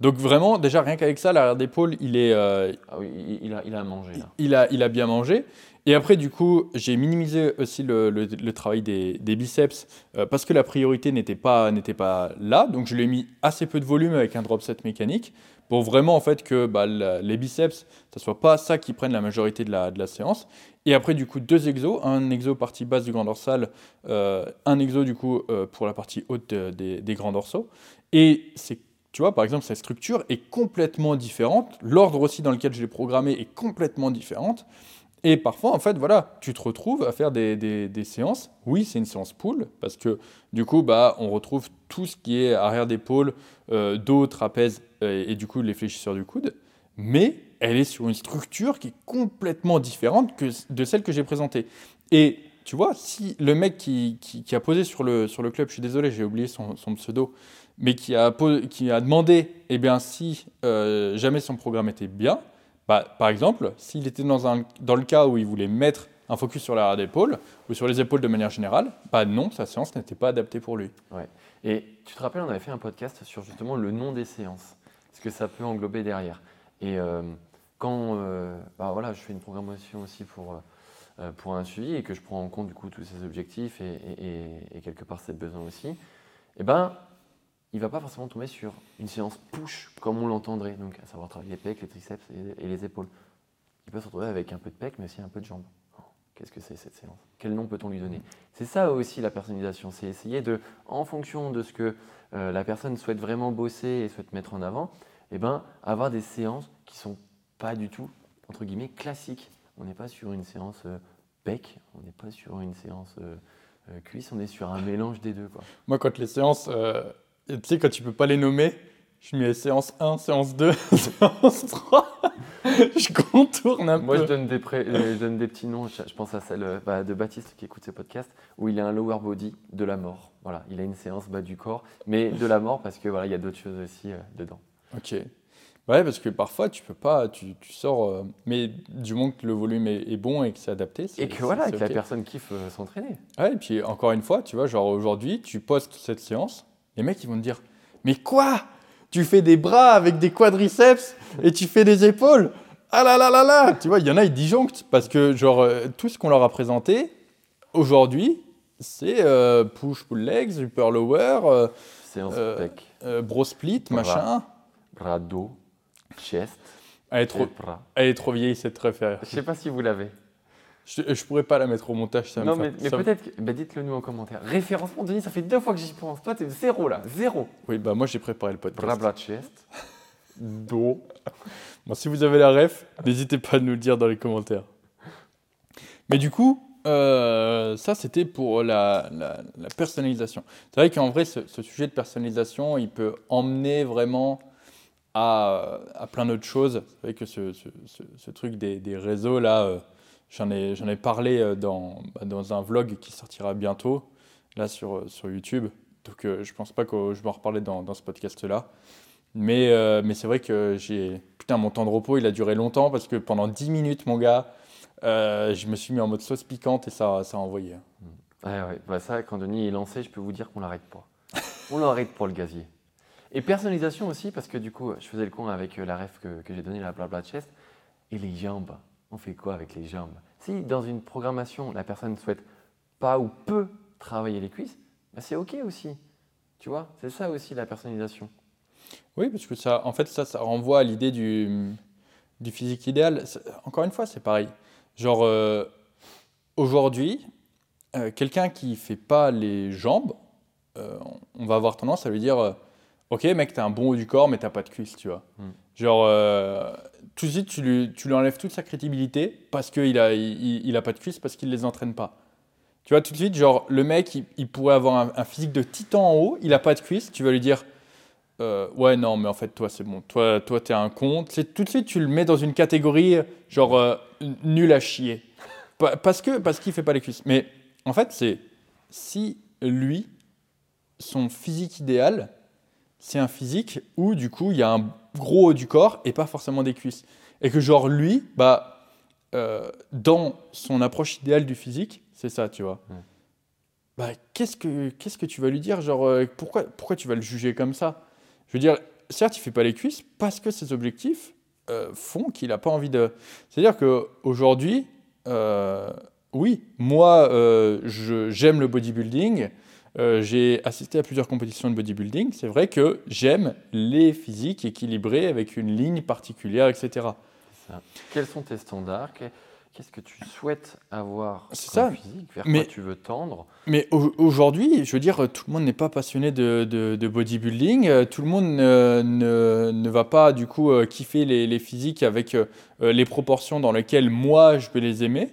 Donc vraiment, déjà, rien qu'avec ça, l'arrière d'épaule, il, est, euh, Ah oui, il, a, il a mangé là. il, a, il a bien mangé. Et après, du coup, j'ai minimisé aussi le, le- le travail des, des biceps euh, parce que la priorité n'était pas, n'était pas là. Donc, je lui ai mis assez peu de volume avec un drop set mécanique pour vraiment en fait que bah, les biceps, ça soit pas ça qui prenne la majorité de la, de la séance. Et après, du coup, deux exos, un exo partie basse du grand dorsal, euh, un exo du coup euh, pour la partie haute de- des, des grands dorsaux. Et c'est tu vois, par exemple, cette structure est complètement différente. L'ordre aussi dans lequel je l'ai programmé est complètement différente. Et parfois, en fait, voilà, tu te retrouves à faire des, des- séances. Oui, c'est une séance pool, parce que du coup, bah, on retrouve tout ce qui est arrière d'épaule, euh, dos, trapèze euh, et, du coup les fléchisseurs du coude. Mais elle est sur une structure qui est complètement différente de celle que j'ai présentée. Et tu vois, si le mec qui, a posé sur le, sur le club, je suis désolé, j'ai oublié son, pseudo, mais qui a, qui a demandé eh bien, si euh, jamais son programme était bien, bah, par exemple, s'il était dans, un, dans le cas où il voulait mettre un focus sur l'arrière d'épaule ou sur les épaules de manière générale, bah non, sa séance n'était pas adaptée pour lui. Ouais. Et tu te rappelles, on avait fait un podcast sur justement le nom des séances, ce que ça peut englober derrière. Et euh, quand euh, bah voilà, je fais une programmation aussi pour, euh, pour un suivi et que je prends en compte du coup tous ces objectifs et, quelque part ces besoins aussi, eh ben, il va pas forcément tomber sur une séance push comme on l'entendrait, donc à savoir travailler les pecs, les triceps et, et les épaules. Il peut se retrouver avec un peu de pecs mais aussi un peu de jambes. Qu'est-ce que c'est cette séance? Quel nom peut-on lui donner? C'est ça aussi la personnalisation, c'est essayer de, en fonction de ce que euh, la personne souhaite vraiment bosser et souhaite mettre en avant, eh ben, avoir des séances qui sont pas du tout, entre guillemets, classiques. On n'est pas sur une séance euh, bec, on n'est pas sur une séance euh, euh, cuisse, on est sur un mélange des deux. Quoi. Moi, quand les séances, tu sais, quand tu peux pas les nommer, je mets séance 1, séance 2, séance 3. je contourne un Moi, je peu. donne des, pré- euh, je donne des petits noms. Je, pense à celle euh, bah, de Baptiste qui écoute ses podcasts, où il a un lower body de la mort. Voilà, il a une séance bas du corps, mais de la mort parce que voilà, il y a d'autres choses aussi euh, dedans. Ok. Ouais, parce que parfois, tu peux pas, tu, tu sors, euh, mais du moment que le volume est, est bon et que c'est adapté. Et que voilà, que la personne kiffe euh, s'entraîner. Ouais, et puis encore une fois, tu vois, genre aujourd'hui, tu postes cette séance, les mecs ils vont te dire Mais quoi? Tu fais des bras avec des quadriceps et tu fais des épaules Ah là là là là Tu vois, il y en a, ils disjonctent parce que, genre, euh, tout ce qu'on leur a présenté aujourd'hui, c'est euh, push pull legs, upper lower, euh, Euh, euh, bro split, Bras. machin. bras dos, chest, Elle est trop, bras. elle est trop vieille cette référence. Je sais pas si vous l'avez. Je, je pourrais pas la mettre au montage, ça me Non, fait- mais, mais me- peut-être. bah, Dites-le nous en commentaire. Référencement, Denis, ça fait deux fois que j'y pense. Toi, t'es zéro là, zéro. Oui, bah moi j'ai préparé le Bras, podcast. bras, chest, dos. Si vous avez la ref, n'hésitez pas à nous le dire dans les commentaires. Mais du coup, euh, ça c'était pour la, personnalisation. C'est vrai qu'en vrai, ce, sujet de personnalisation, il peut emmener vraiment à, plein d'autres choses. C'est vrai que ce, truc des, réseaux, là, euh, j'en ai, parlé euh, dans, bah, dans un vlog qui sortira bientôt, là sur, YouTube. Donc euh, je pense pas que je vais en reparler dans ce podcast-là. Mais, euh, mais c'est vrai que. Putain, mon temps de repos, il a duré longtemps parce que pendant 10 minutes, mon gars, euh, je me suis mis en mode sauce piquante et ça, ça a envoyé. Ouais, ouais. Bah, ça, quand Denis est lancé, je peux vous dire qu'on l'arrête pas. On l'arrête pour le gazier. Et personnalisation aussi, parce que du coup, je faisais le con avec euh, la ref que, j'ai donnée, la blabla chest. Et les jambes. On fait quoi avec les jambes? Si dans une programmation, la personne ne souhaite pas ou peu travailler les cuisses, bah, c'est OK aussi. Tu vois? C'est ça aussi la personnalisation. Oui, parce que ça, en fait, ça, ça renvoie à l'idée du, du physique idéal. Encore une fois, c'est pareil. Genre, euh, aujourd'hui, euh, quelqu'un qui fait pas les jambes, euh, on va avoir tendance à lui dire Ok, mec, t'as un bon haut du corps, mais t'as pas de cuisses, tu vois. Mm. Genre, tout de suite, tu lui, tu lui enlèves toute sa crédibilité parce qu'il a, il, il a pas de cuisses, parce qu'il les entraîne pas. Tu vois, tout de suite, genre, le mec, il, il pourrait avoir un, un physique de titan en haut, il a pas de cuisses, tu vas lui dire euh, ouais, non, mais en fait, toi, c'est bon. Toi, toi, t'es un con. C'est tout de suite, tu le mets dans une catégorie genre euh, nul à chier. Pa- parce que parce qu'il fait pas les cuisses. Mais en fait, c'est si lui, son physique idéal, c'est un physique où du coup, il y a un gros haut du corps et pas forcément des cuisses. Et que genre lui, bah, euh, dans son approche idéale du physique, c'est ça, tu vois. Bah, qu'est-ce que qu'est-ce que tu vas lui dire genre pourquoi pourquoi tu vas le juger comme ça? Je veux dire, certes, il fait pas les cuisses parce que ses objectifs euh, font qu'il n'a pas envie de. C'est-à-dire qu'aujourd'hui, euh, oui, moi, euh, j'aime le bodybuilding. euh, J'ai assisté à plusieurs compétitions de bodybuilding. C'est vrai que j'aime les physiques équilibrés avec une ligne particulière, etc. Quels sont tes standards? Qu'est-ce que tu souhaites avoir C'est comme ça. physique Vers Mais- quoi tu veux tendre Mais au- aujourd'hui, je veux dire, tout le monde n'est pas passionné de, de- de bodybuilding. euh, Tout le monde ne, ne- ne va pas, du coup, euh, kiffer les, les physiques avec euh, euh, les proportions dans lesquelles moi, je vais les aimer.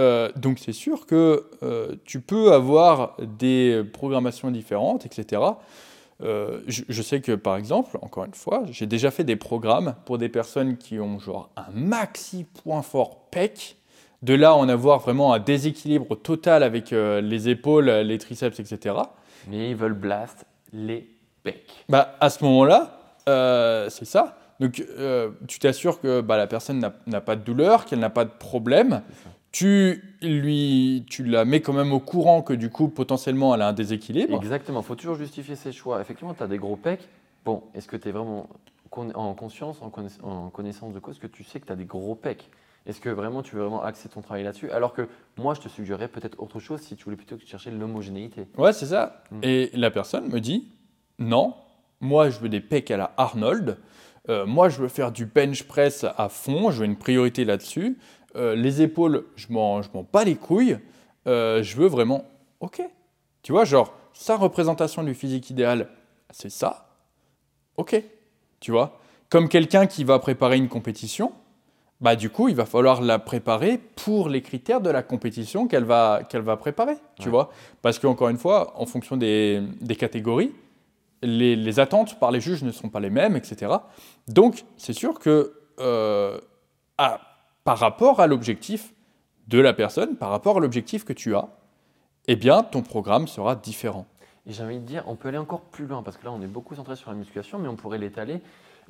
Euh, donc, c'est sûr que euh, tu peux avoir des programmations différentes, etc. Euh, je, je sais que, par exemple, encore une fois, j'ai déjà fait des programmes pour des personnes qui ont genre un maxi point fort PEC. De là, en avoir vraiment un déséquilibre total avec euh, les épaules, les triceps, etc. Mais ils veulent blast les pecs. Bah, à ce moment-là, euh, c'est ça. Donc, tu t'assures que bah, la personne n'a pas de douleur, qu'elle n'a pas de problème. Tu, lui, tu la mets quand même au courant que du coup, potentiellement, elle a un déséquilibre. Exactement, il faut toujours justifier ses choix. Effectivement, tu as des gros pecs. Bon, est-ce que tu es vraiment en conscience, en, en connaissance de cause, que tu sais que tu as des gros pecs? Est-ce que vraiment tu veux vraiment axer ton travail là-dessus? Alors que moi, je te suggérerais peut-être autre chose si tu voulais plutôt chercher l'homogénéité. Ouais, c'est ça. Mm. Et la personne me dit non, moi je veux des pecs à la Arnold. Euh, moi, je veux faire du bench press à fond. Je veux une priorité là-dessus. Euh, les épaules, je m'en, je m'en bats les couilles. Euh, je veux vraiment. Ok. Tu vois, genre, sa représentation du physique idéal, c'est ça. Ok. Tu vois Comme quelqu'un qui va préparer une compétition bah, du coup, il va falloir la préparer pour les critères de la compétition qu'elle va, qu'elle va préparer, tu vois. Parce qu'encore une fois, en fonction des, des catégories, les, les, attentes par les juges ne sont pas les mêmes, etc. Donc, c'est sûr que euh, à, par rapport à l'objectif de la personne, par rapport à l'objectif que tu as, eh bien, ton programme sera différent. Et j'ai envie de dire, on peut aller encore plus loin, parce que là, on est beaucoup centré sur la musculation, mais on pourrait l'étaler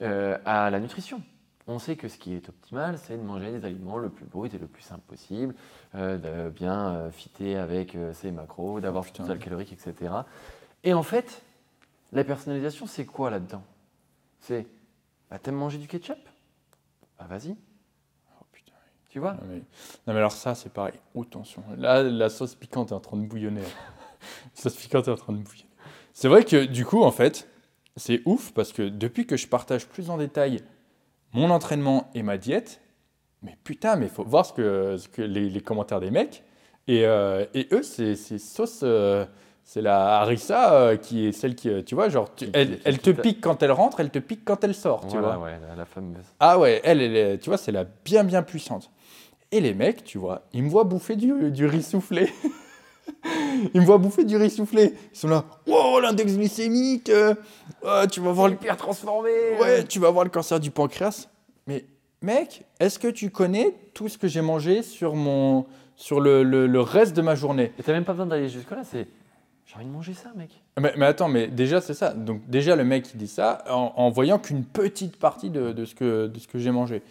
euh, à la nutrition on sait que ce qui est optimal, c'est de manger des aliments le plus brut et le plus simple possible, euh, de bien euh, fitter avec euh, ses macros, d'avoir oh, total calorique, etc. Et en fait, la personnalisation, c'est quoi là-dedans? C'est, bah, t'aimes manger du ketchup? Bah vas-y. Tu vois non mais, alors ça, c'est pareil. Oh, attention. Là, la sauce piquante est en train de bouillonner. la sauce piquante est en train de bouillonner. C'est vrai que du coup, en fait, c'est ouf parce que depuis que je partage plus en détail mon entraînement et ma diète, mais putain, mais il faut voir ce que, ce que les, commentaires des mecs. Et, euh, et eux, c'est sauce. Euh, c'est la harissa euh, qui est celle qui, tu vois, genre, elle, elle, te pique quand elle rentre, elle te pique quand elle sort, tu vois. Ouais, la fameuse. Ah ouais, elle, elle, tu vois, c'est la bien, bien puissante. Et les mecs, tu vois, ils me voient bouffer du, du riz soufflé. ils me voient bouffer du riz soufflé. Ils sont là, wow, l'index glycémique, tu vas voir le pire transformé. Ouais, tu vas voir le cancer du pancréas. Mais mec, est-ce que tu connais tout ce que j'ai mangé sur, mon, sur le, le, reste de ma journée? Et t'as même pas besoin d'aller jusque-là, c'est j'ai envie de manger ça, mec. Mais, mais attends, mais déjà, c'est ça. Donc, déjà, le mec, il dit ça en, en voyant qu'une petite partie de, de, ce que, de ce que j'ai mangé.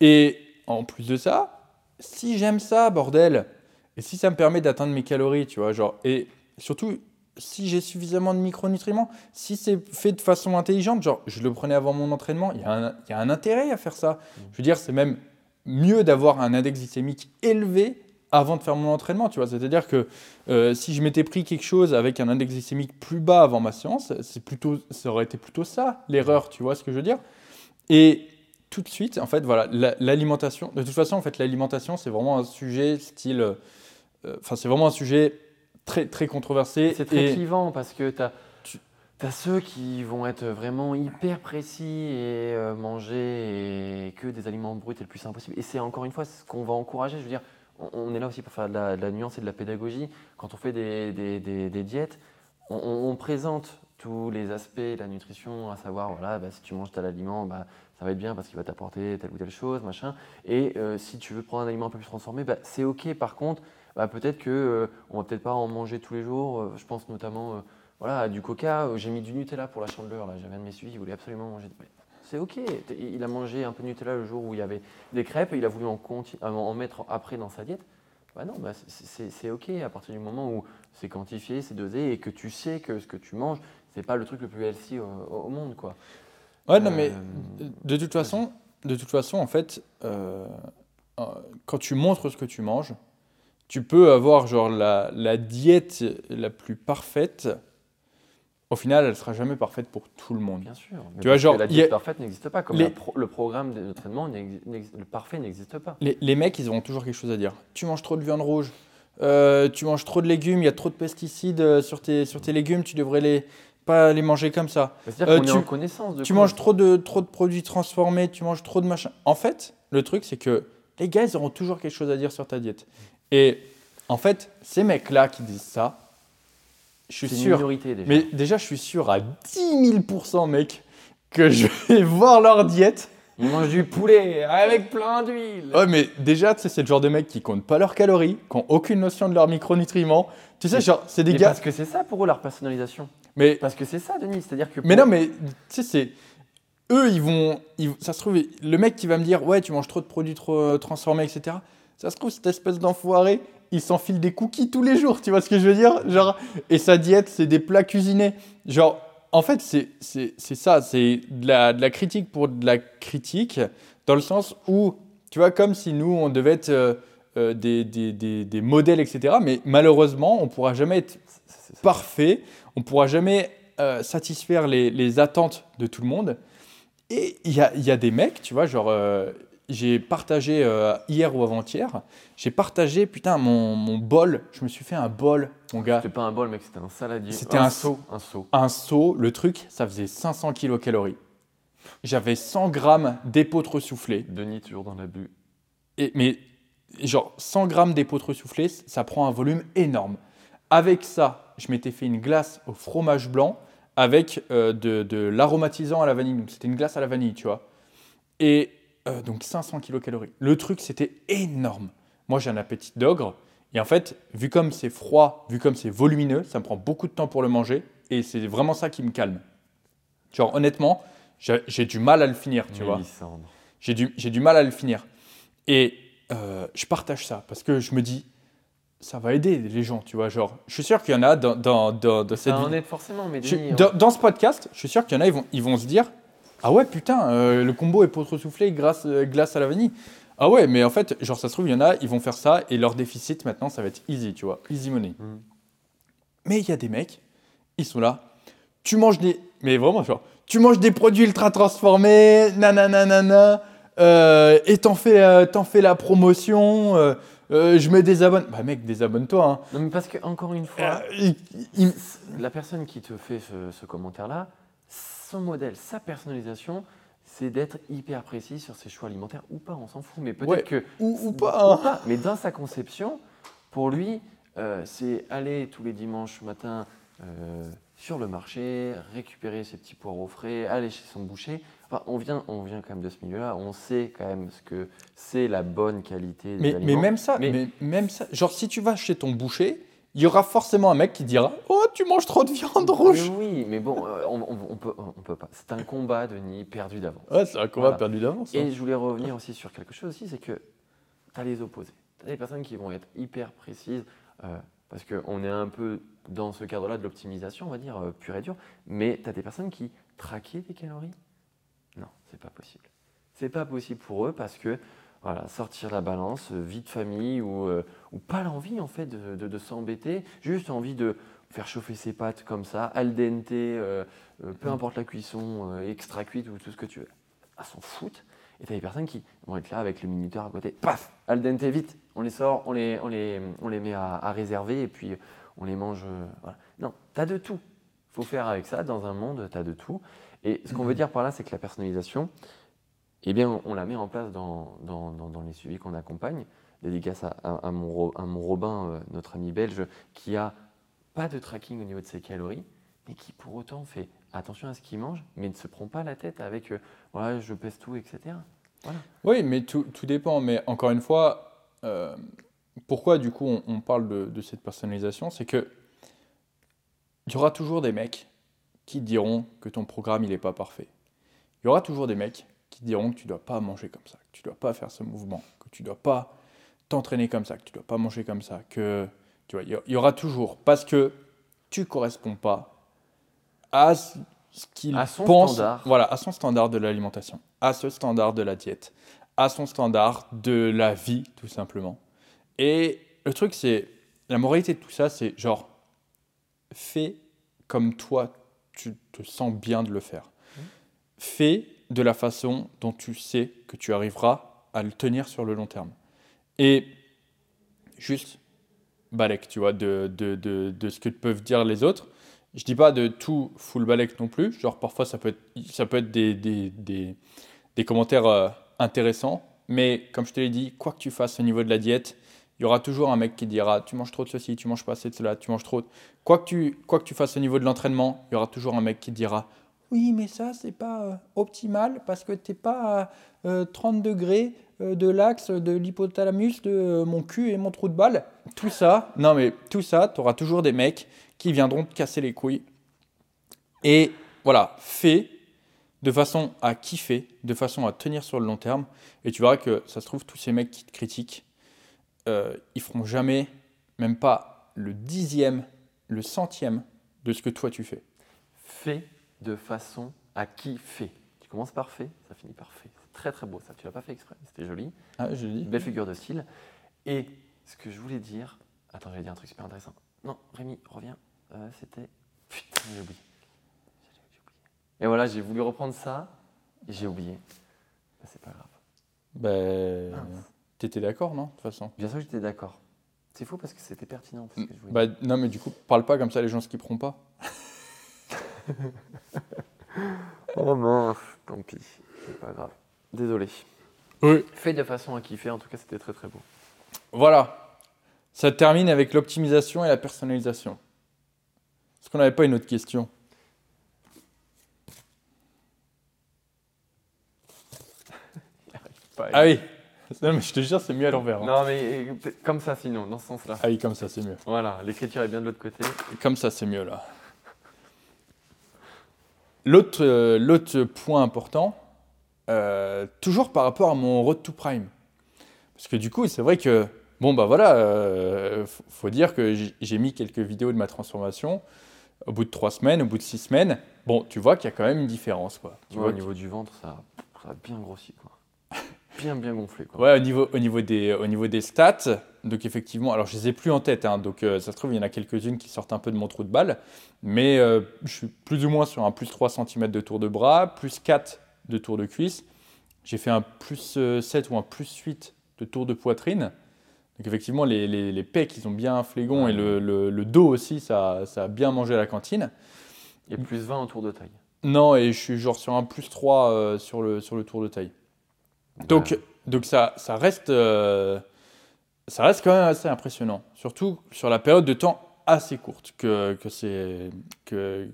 Et en plus de ça, si j'aime ça, bordel, et si ça me permet d'atteindre mes calories, tu vois, genre, et surtout, si j'ai suffisamment de micronutriments, si c'est fait de façon intelligente, genre je le prenais avant mon entraînement, il y, a un, intérêt à faire ça. Mm. Je veux dire, c'est même mieux d'avoir un index glycémique élevé avant de faire mon entraînement, tu vois. C'est-à-dire que euh, si je m'étais pris quelque chose avec un index glycémique plus bas avant ma séance, c'est plutôt, ça aurait été plutôt ça l'erreur, tu vois ce que je veux dire. Et tout de suite, en fait, voilà, l'alimentation. De toute façon, en fait, l'alimentation, c'est vraiment un sujet style. Euh, enfin, c'est vraiment un sujet très, très controversé. C'est très clivant parce que tu as, as, ceux qui vont être vraiment hyper précis et euh, manger et que des aliments bruts et le plus simple possible. Et c'est encore une fois ce qu'on va encourager. Je veux dire, on, est là aussi pour faire de la, nuance et de la pédagogie. Quand on fait des, des, des, diètes, on, présente tous les aspects de la nutrition, à savoir, voilà, bah, si tu manges tel aliment, bah, ça va être bien parce qu'il va t'apporter telle ou telle chose, machin. Et euh, si tu veux prendre un aliment un peu plus transformé, bah, c'est OK. Par contre, bah, peut-être qu'on euh, on va peut-être pas en manger tous les jours. Euh, je pense notamment euh, voilà, du coca. J'ai mis du Nutella pour la chandeleur. J'avais un de mes suivis, il voulait absolument manger. C'est ok. Il a mangé un peu de Nutella le jour où il y avait des crêpes. Il a voulu en, mettre après dans sa diète. Bah non, c'est ok à partir du moment où c'est quantifié, c'est dosé et que tu sais que ce que tu manges, c'est pas le truc le plus healthy au, monde, quoi. Ouais, non, mais de toute façon, de toute façon, en fait, quand tu montres ce que tu manges, tu peux avoir genre la, la, diète la plus parfaite. Au final, elle sera jamais parfaite pour tout le monde. Bien sûr. tu vois, genre, la diète parfaite n'existe pas. Comme le programme d'entraînement, le parfait n'existe pas. Les, les, mecs, ils auront toujours quelque chose à dire. Tu manges trop de viande rouge. Euh, tu manges trop de légumes. Il y a trop de pesticides euh, sur tes, sur tes légumes. Tu devrais les pas les manger comme ça. C'est-à-dire euh, qu'on est en connaissance de Tu manges trop de, trop de produits transformés. Tu manges trop de machin. En fait, le truc, c'est que les gars, ils auront toujours quelque chose à dire sur ta diète. Et en fait, ces mecs-là qui disent ça, je suis sûr. Une minorité déjà. Mais déjà, je suis sûr à 10 000 mec, que je vais voir leur diète. Ils mangent du poulet avec plein d'huile. Ouais, mais déjà, tu sais, c'est le genre de mecs qui comptent pas leurs calories, qui ont aucune notion de leurs micronutriments. Tu sais, genre, c'est des gars. Parce que c'est ça pour eux leur personnalisation. Mais parce que c'est ça, Denis. C'est-à-dire que. Mais non, mais tu sais, c'est eux, ils vont, ça se trouve, le mec qui va me dire, ouais, tu manges trop de produits trop euh, transformés, etc. Ça se trouve, cette espèce d'enfoiré, il s'enfile des cookies tous les jours, tu vois ce que je veux dire? Genre, et sa diète, c'est des plats cuisinés. Genre, en fait, c'est ça, c'est de la, de la, critique pour de la critique, dans le sens où, tu vois, comme si nous, on devait être euh, euh, des, des, des, des, modèles, etc. Mais malheureusement, on ne pourra jamais être parfait, on ne pourra jamais euh, satisfaire les, les, attentes de tout le monde. Et il y a, y a, des mecs, tu vois, genre, j'ai partagé hier ou avant-hier, j'ai partagé, putain, mon, mon, bol. Je me suis fait un bol, mon gars. C'était pas un bol, mec, c'était un saladier. C'était un, seau. Un seau. Un seau. Le truc, ça faisait 500 kilocalories. J'avais 100 grammes d'épeautre soufflé. Denis, toujours dans la bulle. Et, mais, genre, 100 grammes d'épeautre soufflé, ça prend un volume énorme. Avec ça, je m'étais fait une glace au fromage blanc avec euh, de, de l'aromatisant à la vanille. Donc, c'était une glace à la vanille, tu vois. Et euh, donc, 500 kilocalories. Le truc, c'était énorme. Moi, j'ai un appétit d'ogre. Et en fait, vu comme c'est froid, vu comme c'est volumineux, ça me prend beaucoup de temps pour le manger. Et c'est vraiment ça qui me calme. Genre, honnêtement, j'ai du mal à le finir, tu vois. J'ai du, du, mal à le finir. Et euh, je partage ça parce que je me dis, ça va aider les gens, tu vois. Genre, je suis sûr qu'il y en a dans, dans, dans, cette Ça en aide forcément, mais hein. dans, ce podcast, je suis sûr qu'il y en a, ils vont, ils vont se dire, ah ouais, putain, euh, le combo est pour trop souffler grâce, euh, glace à la vanille. Ah ouais, mais en fait, genre, ça se trouve, il y en a, ils vont faire ça et leur déficit maintenant, ça va être easy, tu vois, easy money. Mm. Mais il y a des mecs, ils sont là, tu manges des. Mais vraiment, genre, tu manges des produits ultra transformés, nanana, euh, et t'en fais, euh, fais la promotion. Euh, euh, je me désabonne. Bah mec, désabonne-toi. Hein. Non mais parce que encore une fois, la personne qui te fait ce, ce commentaire-là, son modèle, sa personnalisation, c'est d'être hyper précis sur ses choix alimentaires ou pas, on s'en fout. Mais peut-être que. Ou, pas, hein. Mais dans sa conception, pour lui, euh, c'est aller tous les dimanches matin euh, sur le marché, récupérer ses petits poireaux frais, aller chez son boucher. Enfin, on vient, on vient quand même de ce milieu-là. On sait quand même ce que c'est la bonne qualité. Des mais, mais même ça, mais même ça, genre si tu vas chez ton boucher, il y aura forcément un mec qui dira Oh, tu manges trop de viande rouge. oui, mais bon, euh, on, on, peut, on peut pas. C'est un combat, Denis, perdu d'avance. Ouais, c'est un combat perdu d'avance. Et hein. je voulais revenir aussi sur quelque chose aussi c'est que tu as les opposés. Tu as des personnes qui vont être hyper précises, euh, parce qu'on est un peu dans ce cadre-là de l'optimisation, on va dire, euh, pur et dur. Mais tu as des personnes qui traquaient des calories Non, c'est pas possible. C'est pas possible pour eux parce que voilà, sortir la balance, euh, vie de famille ou, euh, ou pas l'envie en fait de, de, s'embêter, juste envie de faire chauffer ses pâtes comme ça, al dente, euh, peu mm. importe la cuisson, extra cuite ou tout ce que tu veux. À s'en foutre. Et tu as des personnes qui vont être là avec le minuteur à côté, paf, al dente vite, on les sort, on les, on les, on les met à, à réserver et puis on les mange. Voilà. Non, tu as de tout. Il faut faire avec ça. Dans un monde, tu as de tout. Et ce qu'on veut dire par là, c'est que la personnalisation, eh bien, on la met en place dans, les suivis qu'on accompagne. Dédicace à, mon, Robin, euh, notre ami belge, qui a pas de tracking au niveau de ses calories, mais qui pour autant fait attention à ce qu'il mange, mais ne se prend pas la tête avec euh, voilà, je pèse tout, etc. Voilà. Oui, mais tout, tout, dépend. Mais encore une fois, euh, pourquoi du coup on, on parle de, de, cette personnalisation? C'est que il y aura toujours des mecs qui diront que ton programme il n'est pas parfait. Il y aura toujours des mecs qui diront que tu ne dois pas manger comme ça, que tu ne dois pas faire ce mouvement, que tu ne dois pas t'entraîner comme ça, que tu ne dois pas manger comme ça, que tu vois, il y aura toujours parce que tu corresponds pas à ce qu'il pense, standard. voilà, à son standard de l'alimentation, à ce standard de la diète, à son standard de la vie tout simplement. Et le truc c'est la moralité de tout ça, c'est genre fais comme toi tu te sens bien de le faire. Mmh. Fais de la façon dont tu sais que tu arriveras à le tenir sur le long terme. Et juste, balèque, tu vois, de, de, de, de, ce que peuvent dire les autres. Je dis pas de tout full balèque non plus. Genre, parfois, ça peut être, ça peut être des, des, des, des commentaires euh, intéressants. Mais comme je te l'ai dit, quoi que tu fasses au niveau de la diète, il y aura toujours un mec qui dira tu manges trop de ceci, tu manges pas assez de cela, tu manges trop. Quoi que tu, quoi que tu fasses au niveau de l'entraînement, il y aura toujours un mec qui dira oui, mais ça, c'est pas euh, optimal parce que tu n'es pas à 30 euh, degrés euh, de l'axe de l'hypothalamus de mon cul et mon trou de balle. Tout ça, non mais tout ça, tu auras toujours des mecs qui viendront te casser les couilles. Et voilà, fais de façon à kiffer, de façon à tenir sur le long terme. Et tu verras que ça se trouve, tous ces mecs qui te critiquent, euh, ils feront jamais, même pas le dixième, le centième de ce que toi tu fais. Fais de façon à kiffer. Tu commences par fait, ça finit par fait. C'est très très beau ça. Tu l'as pas fait exprès, c'était joli. Ah. Une belle figure de style. Et ce que je voulais dire. Attends, j'allais dire un truc super intéressant. Non, Rémi, reviens. Euh, c'était. Putain, j'ai oublié. J'ai oublié. Et voilà, j'ai voulu reprendre ça et j'ai oublié. Bah, c'est pas grave. Ben, Mince. T'étais d'accord, non De toute façon? Bien sûr que j'étais d'accord. C'est faux parce que c'était pertinent. parce que je voulais Bah, non, mais du coup, parle pas comme ça, les gens se skipperont pas. Oh mince, tant pis. C'est pas grave. Désolé. Oui. Fait de façon à kiffer, en tout cas, c'était très très beau. Voilà. Ça termine avec l'optimisation et la personnalisation. Est-ce qu'on n'avait pas une autre question? Ah oui. Non, mais je te jure, c'est mieux à l'envers. hein. Non, mais comme ça sinon, dans ce sens-là. Ah oui, comme ça, c'est mieux. Voilà, l'écriture est bien de l'autre côté. Comme ça, c'est mieux là. L'autre euh, l'autre point important, euh, toujours par rapport à mon Road to Prime. Parce que du coup, c'est vrai que, bon, bah voilà, euh, faut- faut dire que j'ai- j'ai mis quelques vidéos de ma transformation. Au bout de trois semaines, au bout de six semaines, bon, tu vois qu'il y a quand même une différence, quoi. Tu Ouais, vois au niveau du ventre, ça, ça a bien grossi, quoi. Bien, bien gonflé, quoi. Ouais, au niveau, au, niveau des, au niveau des stats, donc effectivement, alors je les ai plus en tête, hein, donc euh, ça se trouve, il y en a quelques-unes qui sortent un peu de mon trou de balle, mais euh, je suis plus ou moins sur un plus 3 cm de tour de bras, plus 4 de tour de cuisse. J'ai fait un plus euh, 7 ou un plus 8 de tour de poitrine. Donc effectivement, les, les, les pecs, ils ont bien un flégon et le, le- le dos aussi, ça, ça a bien mangé à la cantine. Et plus 20 autour de taille. Non, et je suis genre sur un plus 3 euh, sur, le, sur le tour de taille. Donc, Ouais. donc ça, ça, reste, euh, ça reste quand même assez impressionnant, surtout sur la période de temps assez courte que, que, c'est- que,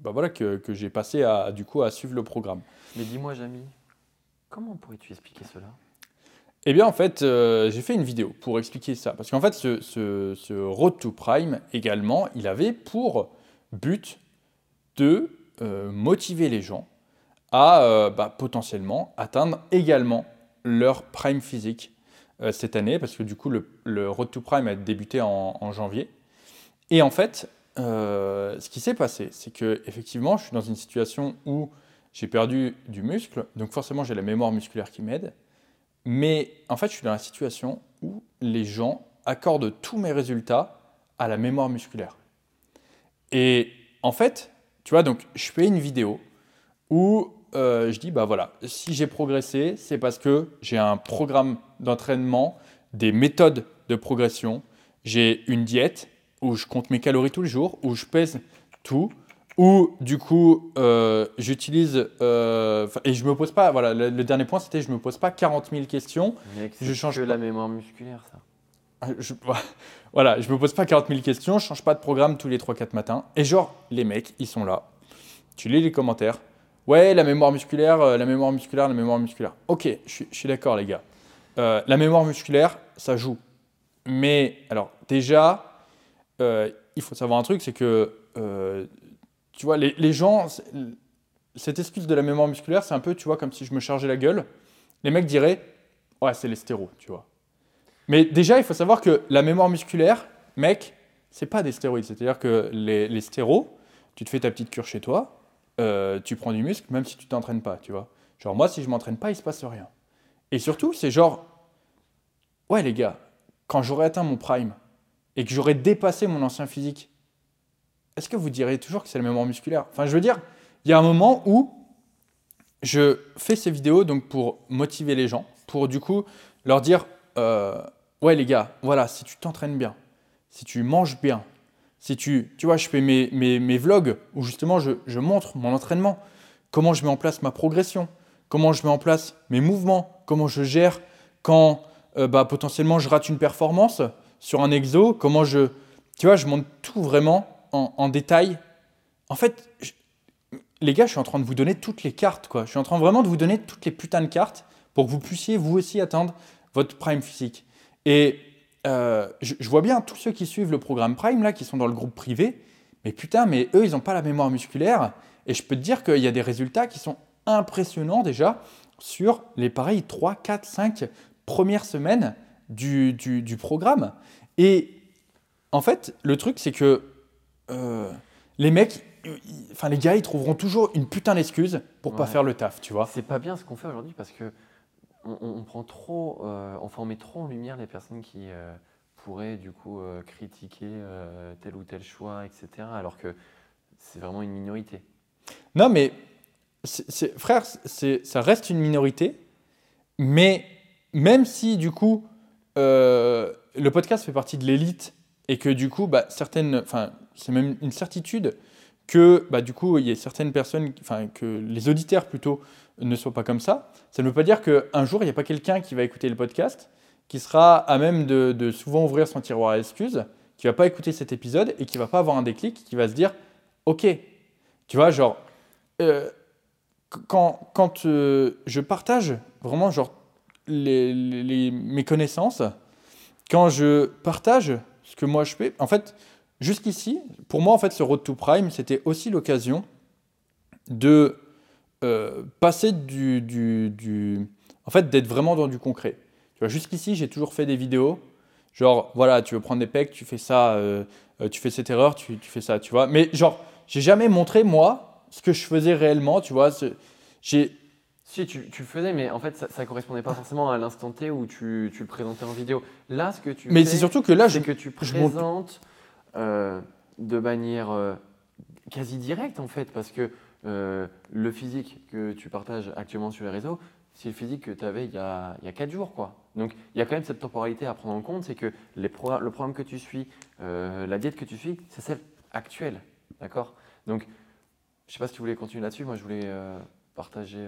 bah voilà, que, que j'ai passé à, du coup, à suivre le programme. Mais dis-moi, Jamy, comment pourrais-tu expliquer cela? Eh bien, en fait, euh, j'ai fait une vidéo pour expliquer ça. Parce qu'en fait, ce, ce, ce Road to Prime, également, il avait pour but de euh, motiver les gens à euh, bah, potentiellement atteindre également leur prime physique euh, cette année. Parce que du coup, le, Road to Prime a débuté en, en janvier. Et en fait, euh, ce qui s'est passé, c'est que effectivement, je suis dans une situation où j'ai perdu du muscle. Donc forcément, j'ai la mémoire musculaire qui m'aide. Mais en fait, je suis dans la situation où les gens accordent tous mes résultats à la mémoire musculaire. Et en fait, tu vois, donc je fais une vidéo où euh, je dis, bah voilà, si j'ai progressé, c'est parce que j'ai un programme d'entraînement, des méthodes de progression, j'ai une diète où je compte mes calories tous les jours, où je pèse tout, où du coup euh, j'utilise euh, et je me pose pas voilà le, le dernier point c'était je me pose pas 40 000 questions. Mec, Je change que la mémoire musculaire, ça. je, voilà je me pose pas 40 000 questions je change pas de programme tous les 3-4 matins. Et genre les mecs ils sont là. Tu lis les commentaires ouais la mémoire musculaire euh, la mémoire musculaire la mémoire musculaire. Ok je suis, d'accord les gars. Euh, la mémoire musculaire ça joue. Mais alors déjà euh, il faut savoir un truc c'est que tu vois les, gens cette excuse de la mémoire musculaire c'est un peu tu vois comme si je me chargeais la gueule. Les mecs diraient ouais c'est les stéros tu vois. Mais déjà, il faut savoir que la mémoire musculaire, mec, c'est pas des stéroïdes. C'est-à-dire que les, les tu te fais ta petite cure chez toi, euh, tu prends du muscle, même si tu t'entraînes pas, tu vois. Genre, moi, si je m'entraîne pas, il se passe rien. Et surtout, c'est genre, ouais, les gars, quand j'aurai atteint mon prime et que j'aurai dépassé mon ancien physique, est-ce que vous direz toujours que c'est la mémoire musculaire? Enfin, je veux dire, il y a un moment où je fais ces vidéos donc pour motiver les gens, pour du coup leur dire euh, ouais les gars, voilà, si tu t'entraînes bien, si tu manges bien, si tu, tu vois, je fais mes, mes, vlogs où justement je, je montre mon entraînement, comment je mets en place ma progression, comment je mets en place mes mouvements, comment je gère quand euh, bah, potentiellement je rate une performance sur un exo, comment je, tu vois, je montre tout vraiment en, en détail. En fait, les gars, je suis en train de vous donner toutes les cartes, quoi. Je suis en train vraiment de vous donner toutes les putains de cartes pour que vous puissiez vous aussi atteindre votre prime physique. Et euh, je, je vois bien tous ceux qui suivent le programme Prime, là, qui sont dans le groupe privé, mais putain, mais eux, ils n'ont pas la mémoire musculaire. Et je peux te dire qu'il y a des résultats qui sont impressionnants déjà sur les pareils 3, 4, 5 premières semaines du, du, du programme. Et en fait, le truc, c'est que euh, les mecs, enfin les gars, ils trouveront toujours une putain d'excuse pour pas Ouais. faire le taf, tu vois. C'est pas bien ce qu'on fait aujourd'hui parce que on, prend trop, euh, enfin on met trop en lumière les personnes qui euh, pourraient du coup euh, critiquer euh, tel ou tel choix, etc. Alors que c'est vraiment une minorité. Non, mais frère, ça reste une minorité, mais même si du coup euh, le podcast fait partie de l'élite et que du coup, bah, certaines, enfin, c'est même une certitude que bah, du coup, il y a certaines personnes, enfin, que les auditeurs plutôt ne soient pas comme ça. Ça ne veut pas dire qu'un jour, il n'y a pas quelqu'un qui va écouter le podcast qui sera à même de, souvent ouvrir son tiroir à excuses, qui va pas écouter cet épisode et qui va pas avoir un déclic, qui va se dire, ok, tu vois, genre, euh, quand, quand euh, je partage vraiment genre les- mes connaissances, quand je partage ce que moi je fais, en fait, jusqu'ici, pour moi, en fait, ce Road to Prime, c'était aussi l'occasion de euh, passer du, du, du- en fait, d'être vraiment dans du concret. Tu vois, jusqu'ici, j'ai toujours fait des vidéos, genre, voilà, tu veux prendre des pecs, tu fais ça, euh, euh, tu fais cette erreur, tu, tu fais ça, tu vois. Mais genre, j'ai jamais montré, moi, ce que je faisais réellement, tu vois. J'ai, Si tu, tu le faisais, mais en fait ça, ça correspondait pas forcément à l'instant T où tu, tu le présentais en vidéo. Là, ce que tu mais fais, c'est surtout que là, je, c'est que tu je présentes euh, de manière euh, quasi directe en fait, parce que euh, le physique que tu partages actuellement sur les réseaux, c'est le physique que tu avais il y, a, il y a 4 jours. Quoi. Donc il y a quand même cette temporalité à prendre en compte, c'est que le programme que tu suis, euh, la diète que tu suis, c'est celle actuelle. D'accord? Donc je sais pas si tu voulais continuer là-dessus, moi je voulais euh, partager...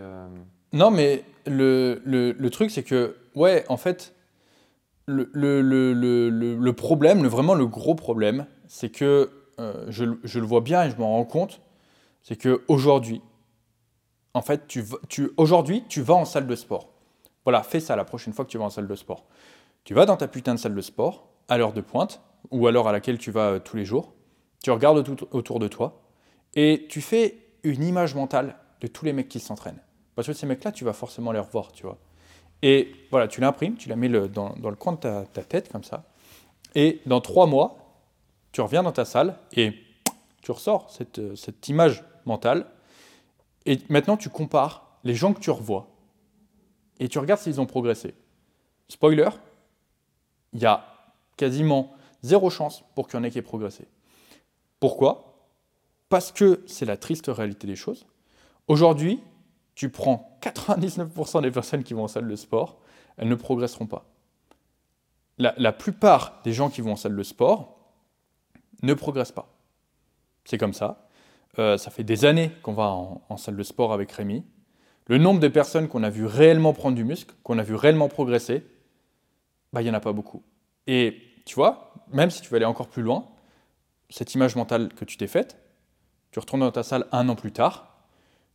Non, mais le, truc, c'est que, ouais, en fait, le, problème, le, vraiment le gros problème, c'est que je, je le vois bien et je m'en rends compte, c'est qu'aujourd'hui, en fait, tu, aujourd'hui, tu vas en salle de sport. Voilà, fais ça la prochaine fois que tu vas en salle de sport. Tu vas dans ta putain de salle de sport, à l'heure de pointe, ou à l'heure à laquelle tu vas euh, tous les jours. Tu regardes tout autour de toi, et tu fais une image mentale de tous les mecs qui s'entraînent. Parce que ces mecs-là, tu vas forcément les revoir, tu vois. Et voilà, tu l'imprimes, tu la mets dans, le coin de ta, ta tête, comme ça. Et dans trois mois, tu reviens dans ta salle et tu ressors cette, euh, cette image mentale. Et maintenant, tu compares les gens que tu revois et tu regardes s'ils ont progressé. Spoiler, il y a quasiment zéro chance pour qu'il y en ait qui aient progressé. Pourquoi? Parce que c'est la triste réalité des choses. Aujourd'hui, tu prends 99% des personnes qui vont en salle de sport, elles ne progresseront pas. La plupart des gens qui vont en salle de sport ne progressent pas. C'est comme ça. Euh, ça fait des années qu'on va en, en salle de sport avec Rémi. Le nombre de personnes qu'on a vu réellement prendre du muscle, qu'on a vu réellement progresser, bah, il n'y en a pas beaucoup. Et tu vois, même si tu veux aller encore plus loin, cette image mentale que tu t'es faite, tu retournes dans ta salle un an plus tard,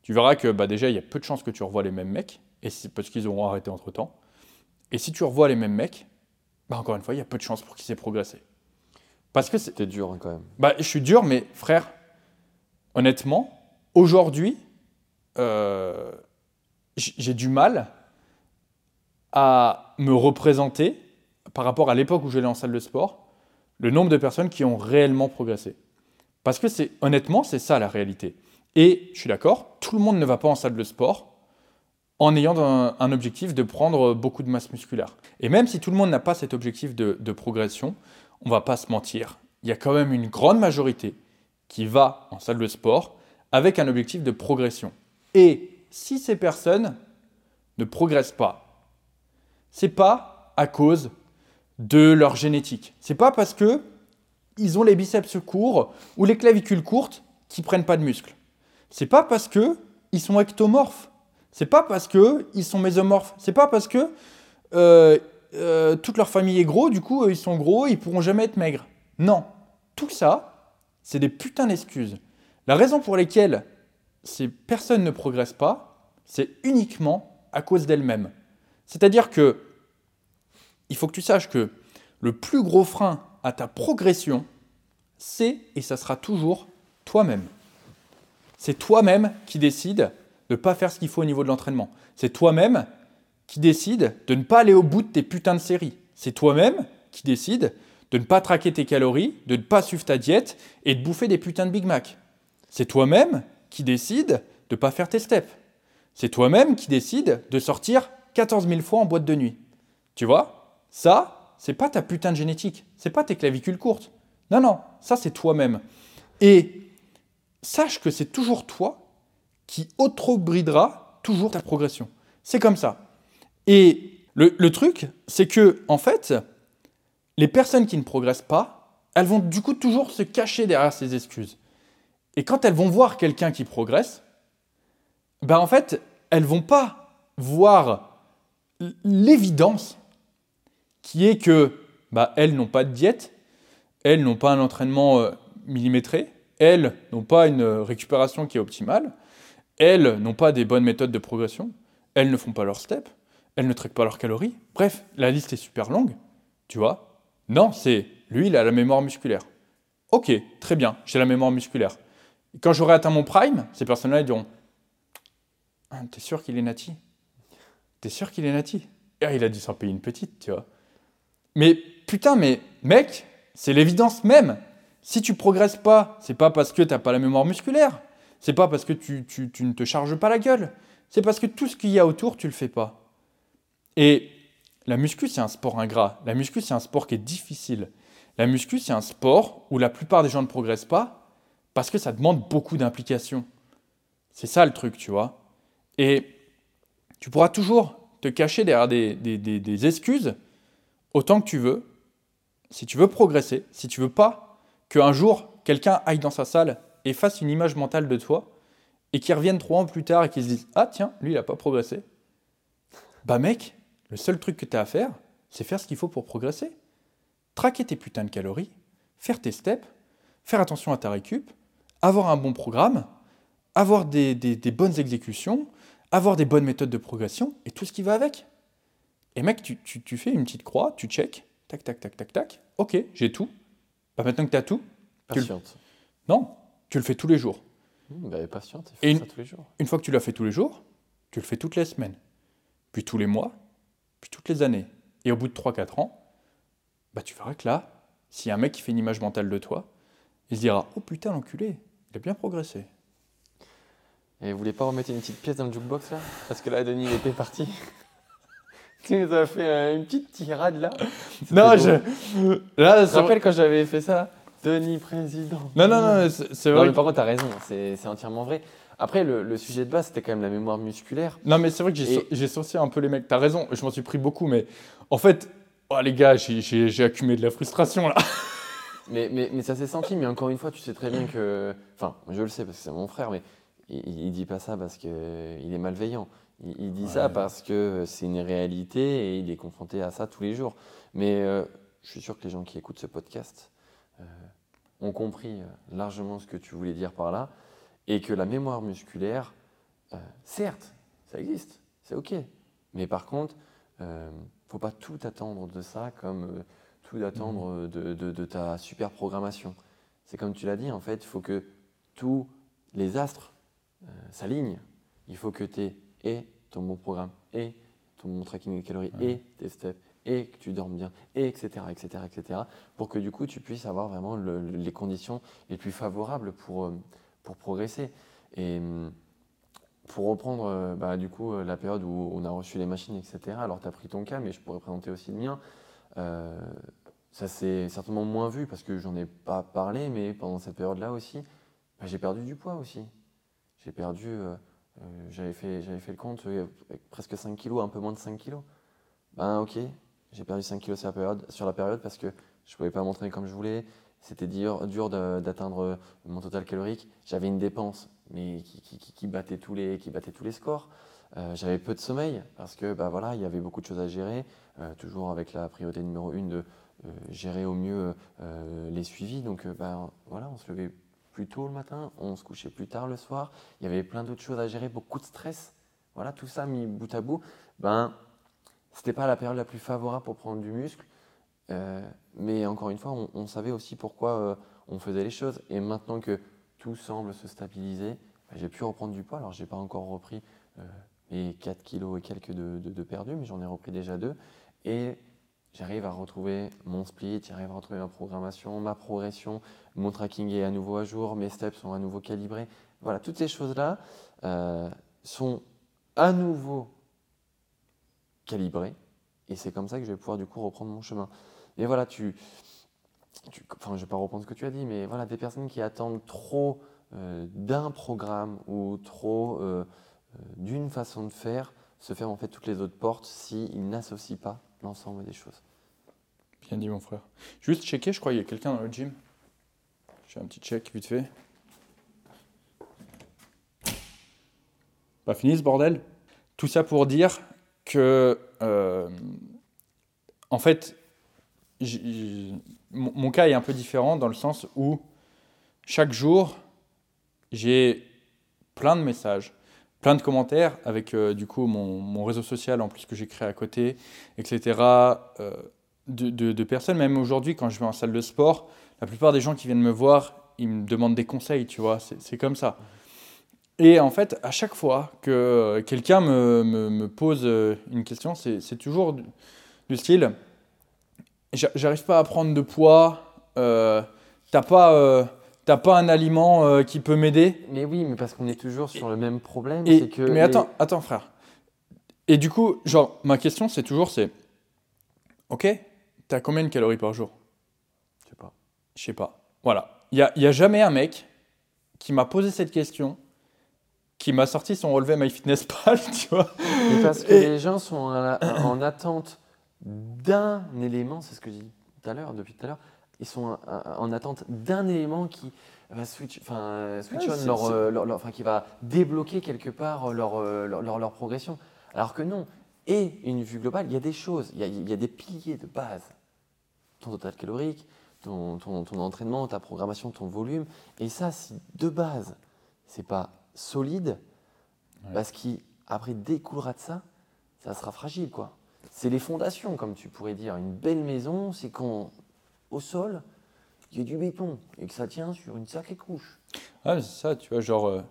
tu verras que bah, déjà, il y a peu de chances que tu revois les mêmes mecs, et c'est parce qu'ils auront arrêté entre temps. Et si tu revois les mêmes mecs, bah, encore une fois, il y a peu de chances pour qu'ils aient progressé. Parce que c'est. C'était dur hein, quand même. Bah, je suis dur, mais frère, honnêtement, aujourd'hui, euh, j'ai du mal à me représenter par rapport à l'époque où j'allais en salle de sport, le nombre de personnes qui ont réellement progressé. Parce que c'est honnêtement, c'est ça la réalité. Et je suis d'accord, tout le monde ne va pas en salle de sport en ayant un, un objectif de prendre beaucoup de masse musculaire. Et même si tout le monde n'a pas cet objectif de, de progression, on va pas se mentir, il y a quand même une grande majorité qui va en salle de sport avec un objectif de progression. Et si ces personnes ne progressent pas, c'est pas à cause de leur génétique. C'est pas parce que ils ont les biceps courts ou les clavicules courtes qui prennent pas de muscles. C'est pas parce que ils sont ectomorphes. C'est pas parce que ils sont mésomorphes. C'est pas parce que euh, euh, toute leur famille est gros, du coup euh, ils sont gros, ils pourront jamais être maigres. Non, tout ça, c'est des putains d'excuses. La raison pour laquelle ces personnes ne progressent pas, c'est uniquement à cause d'elles-mêmes. C'est-à-dire que il faut que tu saches que le plus gros frein à ta progression, c'est et ça sera toujours toi-même. C'est toi-même qui décide de ne pas faire ce qu'il faut au niveau de l'entraînement. C'est toi-même qui décide de ne pas aller au bout de tes putains de séries. c'est toi-même qui décides de ne pas traquer tes calories, de ne pas suivre ta diète et de bouffer des putains de Big Mac. C'est toi-même qui décides de ne pas faire tes steps. C'est toi-même qui décides de sortir 14 000 fois en boîte de nuit. Tu vois? Ça, c'est pas ta putain de génétique. C'est pas tes clavicules courtes. Non, non, ça c'est toi-même. Et sache que c'est toujours toi qui auto-bridera toujours ta progression. C'est comme ça. Et le, le truc, c'est que, en fait, les personnes qui ne progressent pas, elles vont du coup toujours se cacher derrière ces excuses. Et quand elles vont voir quelqu'un qui progresse, ben en fait, elles vont pas voir l'évidence qui est que bah, elles n'ont pas de diète, elles n'ont pas un entraînement euh, millimétré, elles n'ont pas une récupération qui est optimale, elles n'ont pas des bonnes méthodes de progression, elles ne font pas leur step, elles ne traquent pas leurs calories. Bref, la liste est super longue, tu vois. Non, c'est lui, il a la mémoire musculaire. Ok, très bien, j'ai la mémoire musculaire. Quand j'aurai atteint mon prime, ces personnes-là diront ah, T'es sûr qu'il est nati? T'es sûr qu'il est nati? Ah, Il a dû s'en payer une petite, tu vois. Mais putain, mais mec, c'est l'évidence même. Si tu progresses pas, c'est pas parce que t'as pas la mémoire musculaire. C'est pas parce que tu, tu, tu, ne te charges pas la gueule. C'est parce que tout ce qu'il y a autour, tu le fais pas. Et la muscu, c'est un sport ingrat. La muscu, c'est un sport qui est difficile. La muscu, c'est un sport où la plupart des gens ne progressent pas parce que ça demande beaucoup d'implication. C'est ça le truc, tu vois. Et tu pourras toujours te cacher derrière des, excuses autant que tu veux, si tu veux progresser, si tu veux pas qu'un jour quelqu'un aille dans sa salle et fasse une image mentale de toi et qu'il revienne trois ans plus tard et qu'il se dise Ah tiens, lui il n'a pas progressé. Bah mec, le seul truc que tu as à faire, c'est faire ce qu'il faut pour progresser. Traquer tes putains de calories, faire tes steps, faire attention à ta récup, avoir un bon programme, avoir des, bonnes exécutions, avoir des bonnes méthodes de progression et tout ce qui va avec. Et mec, tu, fais une petite croix, tu check, tac, tac, tac, tac, tac, ok, j'ai tout. Bah maintenant que tu as tout, patiente. Non, tu le fais tous les jours. Mmh, bah, patiente, et ça tous les jours. Une fois que tu l'as fait tous les jours, tu le fais toutes les semaines, puis tous les mois, puis toutes les années. Et au bout de 3-4 ans, bah tu verras que là, s'il y a un mec qui fait une image mentale de toi, il se dira Oh putain, l'enculé, il a bien progressé. Et vous voulez pas remettre une petite pièce dans le jukebox là? Parce que là, Denis, il était parti. tu nous as fait euh, une petite tirade là. Non, je. Là, je me rappelle quand j'avais fait ça? Denis président. Non, non, non, c'est vrai. mais par contre, t'as raison, c'est entièrement vrai. Après, le, sujet de base, c'était quand même la mémoire musculaire. Non, mais c'est vrai que j'ai sorti un peu les mecs. T'as raison, je m'en suis pris beaucoup, mais en fait, oh, les gars, j'ai accumulé de la frustration là. mais, mais, mais, ça s'est senti, mais encore une fois, tu sais très bien que. Enfin, je le sais parce que c'est mon frère, mais il, ne dit pas ça parce qu'il est malveillant. Il, dit ça parce que c'est une réalité et il est confronté à ça tous les jours. Mais euh, je suis sûr que les gens qui écoutent ce podcast euh, ont compris euh, largement ce que tu voulais dire par là et que la mémoire musculaire, euh, certes, ça existe, c'est OK. Mais par contre, il euh, ne faut pas tout attendre de ça comme euh, tout attendre mhm. de, ta super programmation. C'est comme tu l'as dit, en fait, il faut que tous les astres s'alignent. Il faut que tu aies et ton bon programme, et ton bon tracking des calories, et tes steps, et que tu dormes bien, et etc., etc., etc., pour que du coup tu puisses avoir vraiment les conditions les plus favorables pour, pour progresser. Et hum, pour reprendre euh, bah, du coup euh, la période où on a reçu les machines, etc. Alors tu as pris ton cas, mais je pourrais présenter aussi le mien. Euh, ça s'est certainement moins vu parce que j'en ai pas parlé, mais pendant cette période-là aussi, bah, j'ai perdu du poids aussi. J'ai perdu, j'avais fait, le compte, avec presque 5 kilos, un peu moins de 5 kilos. Ben ok, j'ai perdu 5 kilos sur la période, parce que je pouvais pas m'entraîner comme je voulais, c'était dur, dur d'atteindre mon total calorique. J'avais une dépense, mais qui, battait, tous les, qui battait tous les scores. Euh, j'avais peu de sommeil parce que bah, voilà, il y avait beaucoup de choses à gérer, euh, toujours avec la priorité numéro une de euh, gérer au mieux les suivis. Donc bah, voilà, on se levait plus tôt le matin, on se couchait plus tard le soir. Il y avait plein d'autres choses à gérer, beaucoup de stress. Voilà, tout ça mis bout à bout. Ben, c'était pas la période la plus favorable pour prendre du muscle. Euh, mais encore une fois, on, savait aussi pourquoi euh, on faisait les choses. Et maintenant que tout semble se stabiliser, bah, j'ai pu reprendre du poids. Alors, je n'ai pas encore repris euh, mes 4 kilos et quelques de, de, perdus, mais j'en ai repris déjà deux. Et j'arrive à retrouver mon split, j'arrive à retrouver ma programmation, ma progression, mon tracking est à nouveau à jour, mes steps sont à nouveau calibrés. Voilà, toutes ces choses-là sont à nouveau calibrées et c'est comme ça que je vais pouvoir du coup reprendre mon chemin. Et voilà, tu, enfin, je ne vais pas reprendre ce que tu as dit, mais voilà, des personnes qui attendent trop euh, d'un programme ou trop euh, d'une façon de faire se ferment en fait toutes les autres portes s'ils n'associent pas l'ensemble des choses. Bien dit, mon frère. Juste checker, je crois qu'il y a quelqu'un dans le gym. J'ai un petit check vite fait. Pas fini ce bordel Tout ça pour dire que, euh, en fait, mon cas est un peu différent dans le sens où chaque jour, j'ai plein de messages, plein de commentaires avec euh, du coup mon, réseau social en plus que j'ai créé à côté, etc. Euh, de, personnes, même aujourd'hui quand je vais en salle de sport, la plupart des gens qui viennent me voir, ils me demandent des conseils, tu vois, c'est comme ça. Et en fait, à chaque fois que quelqu'un me, me, pose euh, une question, c'est toujours du, style, j'arrive pas à prendre de poids, euh, t'as pas, euh, pas un aliment qui peut m'aider? Mais oui, mais parce qu'on est toujours sur le même problème. que mais attends, attends frère. Et du coup, genre, ma question c'est toujours, c'est, ok, T'as combien de calories par jour? Je sais pas. Je sais pas. Voilà. Il n'y a, y a jamais un mec qui m'a posé cette question, qui m'a sorti son relevé MyFitnessPal, tu vois. Mais parce que les gens sont en, attente d'un élément, c'est ce que j'ai dit tout à l'heure, depuis tout à l'heure, ils sont en, attente d'un élément qui va switch, enfin, switch on euh, leur, enfin, qui va débloquer quelque part leur, euh, leur, leur, progression. Alors que non. Et une vue globale, il y a des choses, il y a, il y a des piliers de base ton total calorique, ton, ton, ton, entraînement, ta programmation, ton volume. Et ça, si de base, c'est pas solide, parce qu'après découlera de ça, ça sera fragile. quoi. C'est les fondations, comme tu pourrais dire. Une belle maison, c'est quand au sol, il y a du béton et que ça tient sur une sacrée couche. Ah, c'est ça, tu vois, genre. Euh,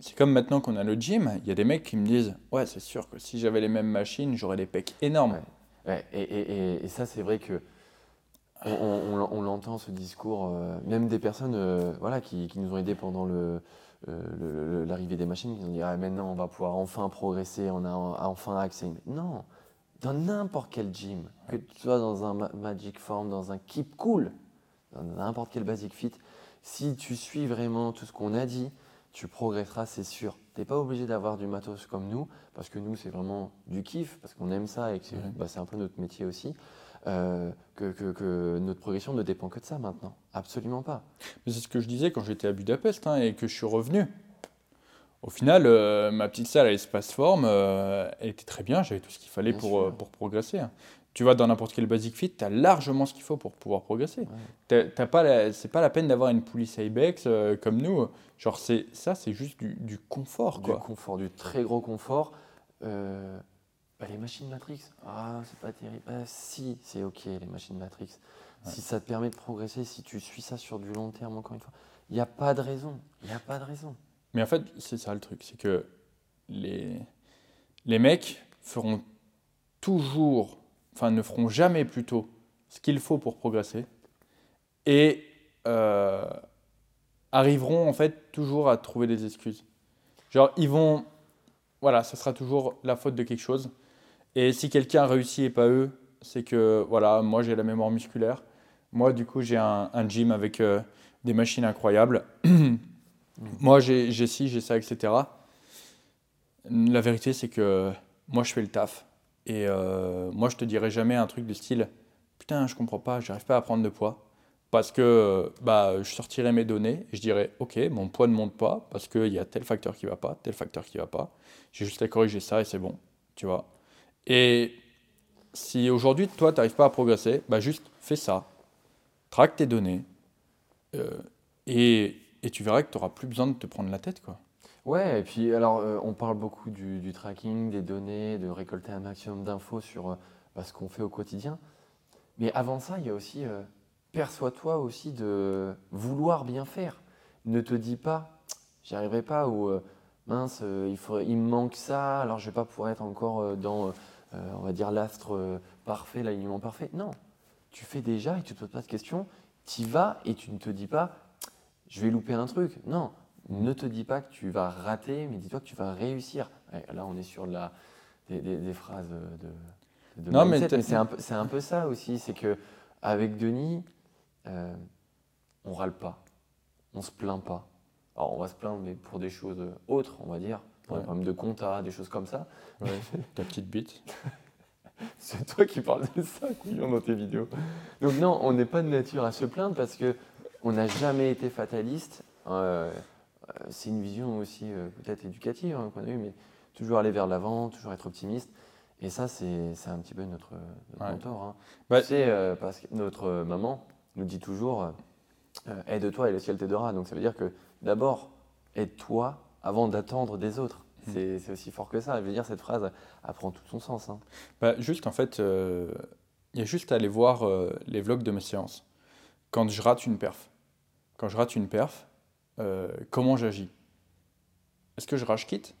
c'est comme maintenant qu'on a le gym, il y a des mecs qui me disent Ouais, c'est sûr que si j'avais les mêmes machines, j'aurais des pecs énormes et, ça, c'est vrai que on, l'entend ce discours, euh, même des personnes euh, voilà, qui, nous ont aidés pendant euh, l'arrivée des machines, nous ont dit ah, maintenant on va pouvoir enfin progresser, on a enfin accès. Non, dans n'importe quel gym, que tu sois dans un Magic Form, dans un Keep Cool, dans n'importe quel Basic Fit, si tu suis vraiment tout ce qu'on a dit, tu progresseras, c'est sûr. Tu n'es pas obligé d'avoir du matos comme nous, parce que nous, c'est vraiment du kiff, parce qu'on aime ça et que c'est bah, un peu notre métier aussi. Euh, que, que, notre progression ne dépend que de ça maintenant. Absolument pas. Mais c'est ce que je disais quand j'étais à Budapest hein, et que je suis revenu. Au final, euh, ma petite salle à espace forme, euh, elle était très bien, j'avais tout ce qu'il fallait pour, pour progresser. Hein tu vas dans n'importe quel basic fit, tu as largement ce qu'il faut pour pouvoir progresser. Ouais. T'as pas c'est pas la peine d'avoir une police Ibex euh, comme nous. Genre, c'est, ça, c'est juste du, du confort. Du confort, du très gros confort. Euh, bah, les machines Matrix, ah, c'est pas terrible. Bah, si, c'est ok, les machines Matrix. Si ça te permet de progresser, si tu suis ça sur du long terme, encore une fois, il n'y a pas de raison. Il n'y a pas de raison. Mais en fait, c'est ça le truc, c'est que les, les mecs feront toujours enfin ne feront jamais plutôt ce qu'il faut pour progresser et euh, arriveront en fait toujours à trouver des excuses. Genre ils vont, voilà, ça sera toujours la faute de quelque chose. Et si quelqu'un réussit et pas eux, c'est que voilà, moi j'ai la mémoire musculaire. Moi du coup j'ai un, gym avec euh, des machines incroyables. moi j'ai ci, j'ai ça, etc. La vérité c'est que moi je fais le taf. Et euh, moi, je te dirais jamais un truc de style Putain, je comprends pas, j'arrive pas à prendre de poids. Parce que bah, je sortirais mes données et je dirais Ok, mon poids ne monte pas parce qu'il y a tel facteur qui va pas, tel facteur qui va pas. J'ai juste à corriger ça et c'est bon. Tu vois Et si aujourd'hui, toi, tu n'arrives pas à progresser, bah, juste fais ça. Traque tes données. Euh, et, et tu verras que tu n'auras plus besoin de te prendre la tête. quoi. Ouais, et puis alors euh, on parle beaucoup du, tracking, des données, de récolter un maximum d'infos sur euh, bah, ce qu'on fait au quotidien. Mais avant ça, il y a aussi, perçois-toi aussi de vouloir bien faire. Ne te dis pas, j'y arriverai pas, ou mince, il, faut, il me manque ça, alors je vais pas pouvoir être encore dans euh, on va dire, l'astre euh, parfait, l'alignement parfait. Non, tu fais déjà et tu ne te poses pas de questions. Tu y vas et tu ne te dis pas, je vais louper un truc. Non, ne te dis pas que tu vas rater, mais dis-toi que tu vas réussir. Là, on est sur de la, des, des- des phrases de, de Non, mais mindset, t'as- mais c'est un, peu- c'est un peu ça aussi. C'est que avec Denis, euh, on râle pas, on se plaint pas. Alors, on va se plaindre, mais pour des choses autres, on va dire, pour des Ouais. problèmes de compta, des choses comme ça. Ta petite bite. C'est toi qui parles de ça, couillon, dans tes vidéos. Donc non, on n'est pas de nature à se plaindre parce que on n'a jamais été fataliste. Euh, euh, c'est une vision aussi euh, peut-être éducative hein, qu'on a eue, mais toujours aller vers l'avant, toujours être optimiste. Et ça, c'est c'est un petit peu notre, notre Ouais. mentor. hein. Bah- euh, parce que notre maman nous dit toujours euh, aide-toi et le ciel t'aidera. Donc ça veut dire que d'abord, aide-toi avant d'attendre des autres. Mhm. C'est aussi fort que ça. Je veux dire, cette phrase elle prend tout son sens. hein. Bah, juste en fait, euh, il y a juste à aller voir euh, les vlogs de mes séances. Quand je rate une perf, quand je rate une perf, comment j'agis? Est-ce que je rage quitte?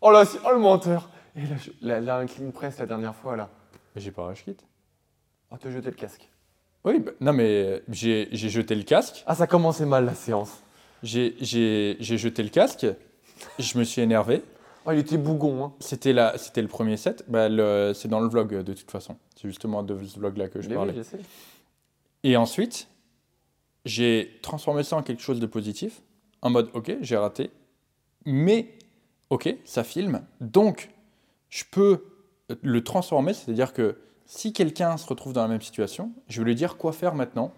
Oh là, c'est- oh le menteur Et là, là, là, un clean press la dernière fois, là. J'ai pas rage quitte. Oh, te jeter le casque. Oui, bah, non mais j'ai j'ai jeté le casque, Ah, ça commençait mal, la séance. j'ai jeté le casque, je me suis énervé. Oh, il était bougon, hein. C'était le premier set, bah, c'est dans le vlog euh, de toute façon. C'est justement de ce vlog là que je Mais parlais. Et ensuite, j'ai transformé ça en quelque chose de positif, en mode ok, j'ai raté, mais ok, ça filme, donc je peux le transformer, c'est-à-dire que si quelqu'un se retrouve dans la même situation, je vais lui dire quoi faire maintenant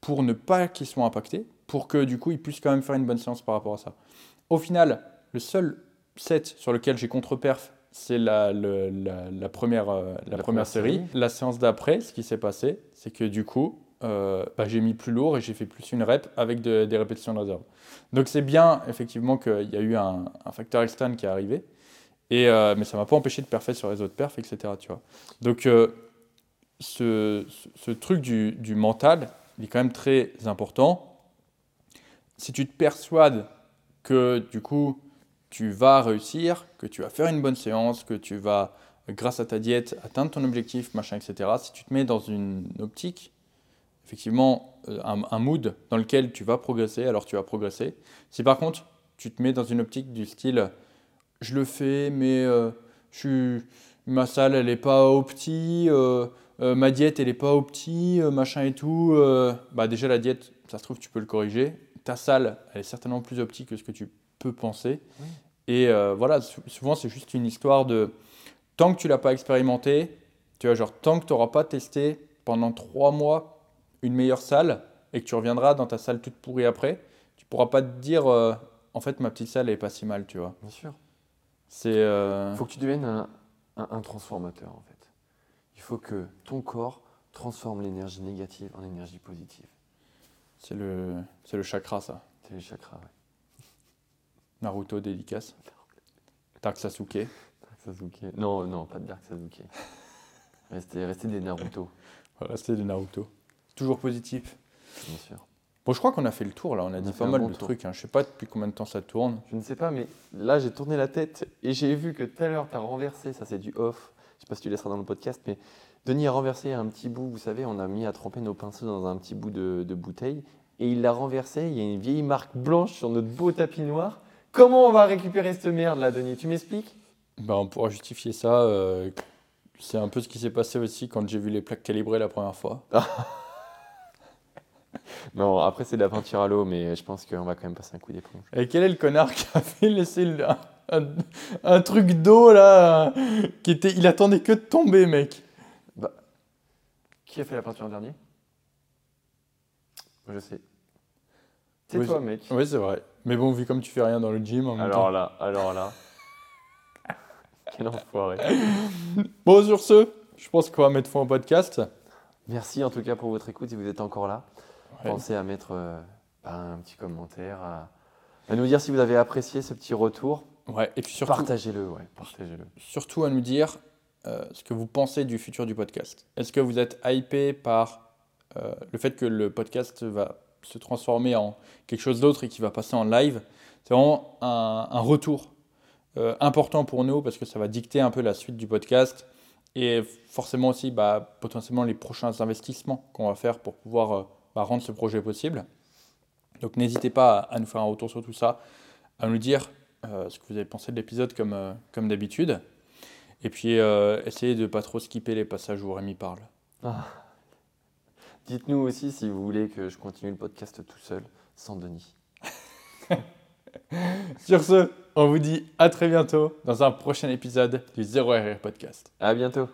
pour ne pas qu'il soit impacté, pour que du coup il puisse quand même faire une bonne séance par rapport à ça. Au final, le seul set sur lequel j'ai contre-perf, c'est la, le- la, la première, euh, la La première première série. série. La séance d'après, ce qui s'est passé, c'est que du coup, euh, bah, j'ai mis plus lourd et j'ai fait plus une rep avec de- des répétitions de réserve. Donc c'est bien effectivement qu'il y a eu un, un facteur externe qui est arrivé, et, euh, mais ça m'a pas empêché de parfaire sur les autres perfs, etc. Tu vois. Donc ce, truc du, mental, il est quand même très important. Si tu te persuades que du coup tu vas réussir, que tu vas faire une bonne séance, que tu vas, grâce à ta diète, atteindre ton objectif, machin, etc. Si tu te mets dans une optique, effectivement, euh, un, mood dans lequel tu vas progresser, alors tu vas progresser. Si par contre, tu te mets dans une optique du style, je le fais, mais euh, ma salle, elle n'est pas au euh, euh, ma diète, elle n'est pas petit, euh, machin et tout, euh, bah déjà la diète, ça se trouve, tu peux le corriger. Ta salle, elle est certainement plus optique que ce que tu peux penser. Oui. Et voilà, sou- souvent c'est juste une histoire de tant que tu l'as pas expérimenté, tu vois, genre tant que tu n'auras pas testé pendant trois mois une meilleure salle et que tu reviendras dans ta salle toute pourrie après, tu pourras pas te dire en fait ma petite salle est pas si mal, tu vois. Bien sûr. C'est euh, Il faut que tu deviennes un, un- un transformateur, en fait. Il faut que ton corps transforme l'énergie négative en énergie positive. c'est le c'est le chakra ça. C'est les chakras, ouais. Naruto dédicace. Dark Sasuke. Dark Sasuke. Non, non, pas de Dark Sasuke. Restez, restez des Naruto, Restez de Naruto. Toujours positif. bien sûr. Bon, je crois qu'on a fait le tour là, on a On dit pas mal bon de tour. trucs. hein. Je sais pas depuis combien de temps ça tourne. Je ne sais pas, mais là, j'ai tourné la tête et j'ai vu que tout à l'heure, tu as renversé, ça c'est du off, sais pas si tu laisseras dans le podcast, mais Denis a renversé un petit bout, vous savez, on a mis à tremper nos pinceaux dans un petit bout de, de bouteille, et il l'a renversé, il y a une vieille marque blanche sur notre beau tapis noir. Comment on va récupérer cette merde là, Denis? Tu m'expliques? Ben, on pourra justifier ça. euh, c'est un peu ce qui s'est passé aussi quand j'ai vu les plaques calibrées la première fois. Non, après c'est de la peinture à l'eau, mais je pense qu'on va quand même passer un coup d'éponge. Et quel est le connard qui avait laissé le- un, truc d'eau là qui était, Il attendait que de tomber, mec. Qui a fait la peinture en dernier? Je sais. C'est Oui, toi, mec. Oui, c'est vrai. Mais bon, vu comme tu fais rien dans le gym. en même Alors temps. là, alors là. Quel enfoiré. Bon, sur ce, je pense qu'on va mettre fin au podcast. Merci en tout cas pour votre écoute si vous êtes encore là. Ouais. Pensez à mettre euh, bah, un petit commentaire, à, à nous dire si vous avez apprécié ce petit retour. Ouais, et puis surtout, Partagez-le, ouais, partagez-le. surtout à nous dire euh, ce que vous pensez du futur du podcast. Est-ce que vous êtes hypé par euh, le fait que le podcast va se transformer en quelque chose d'autre et qui va passer en live? C'est vraiment un, un retour. euh, important pour nous parce que ça va dicter un peu la suite du podcast et forcément aussi bah, potentiellement les prochains investissements qu'on va faire pour pouvoir bah, rendre ce projet possible. Donc n'hésitez pas à, nous faire un retour sur tout ça, à nous dire euh, ce que vous avez pensé de l'épisode comme, comme d'habitude. Et puis essayez de ne pas trop skipper les passages où Rémi parle. Ah. Dites-nous aussi si vous voulez que je continue le podcast tout seul, sans Denis. Sur ce, on vous dit à très bientôt dans un prochain épisode du Zero RR Podcast. À bientôt.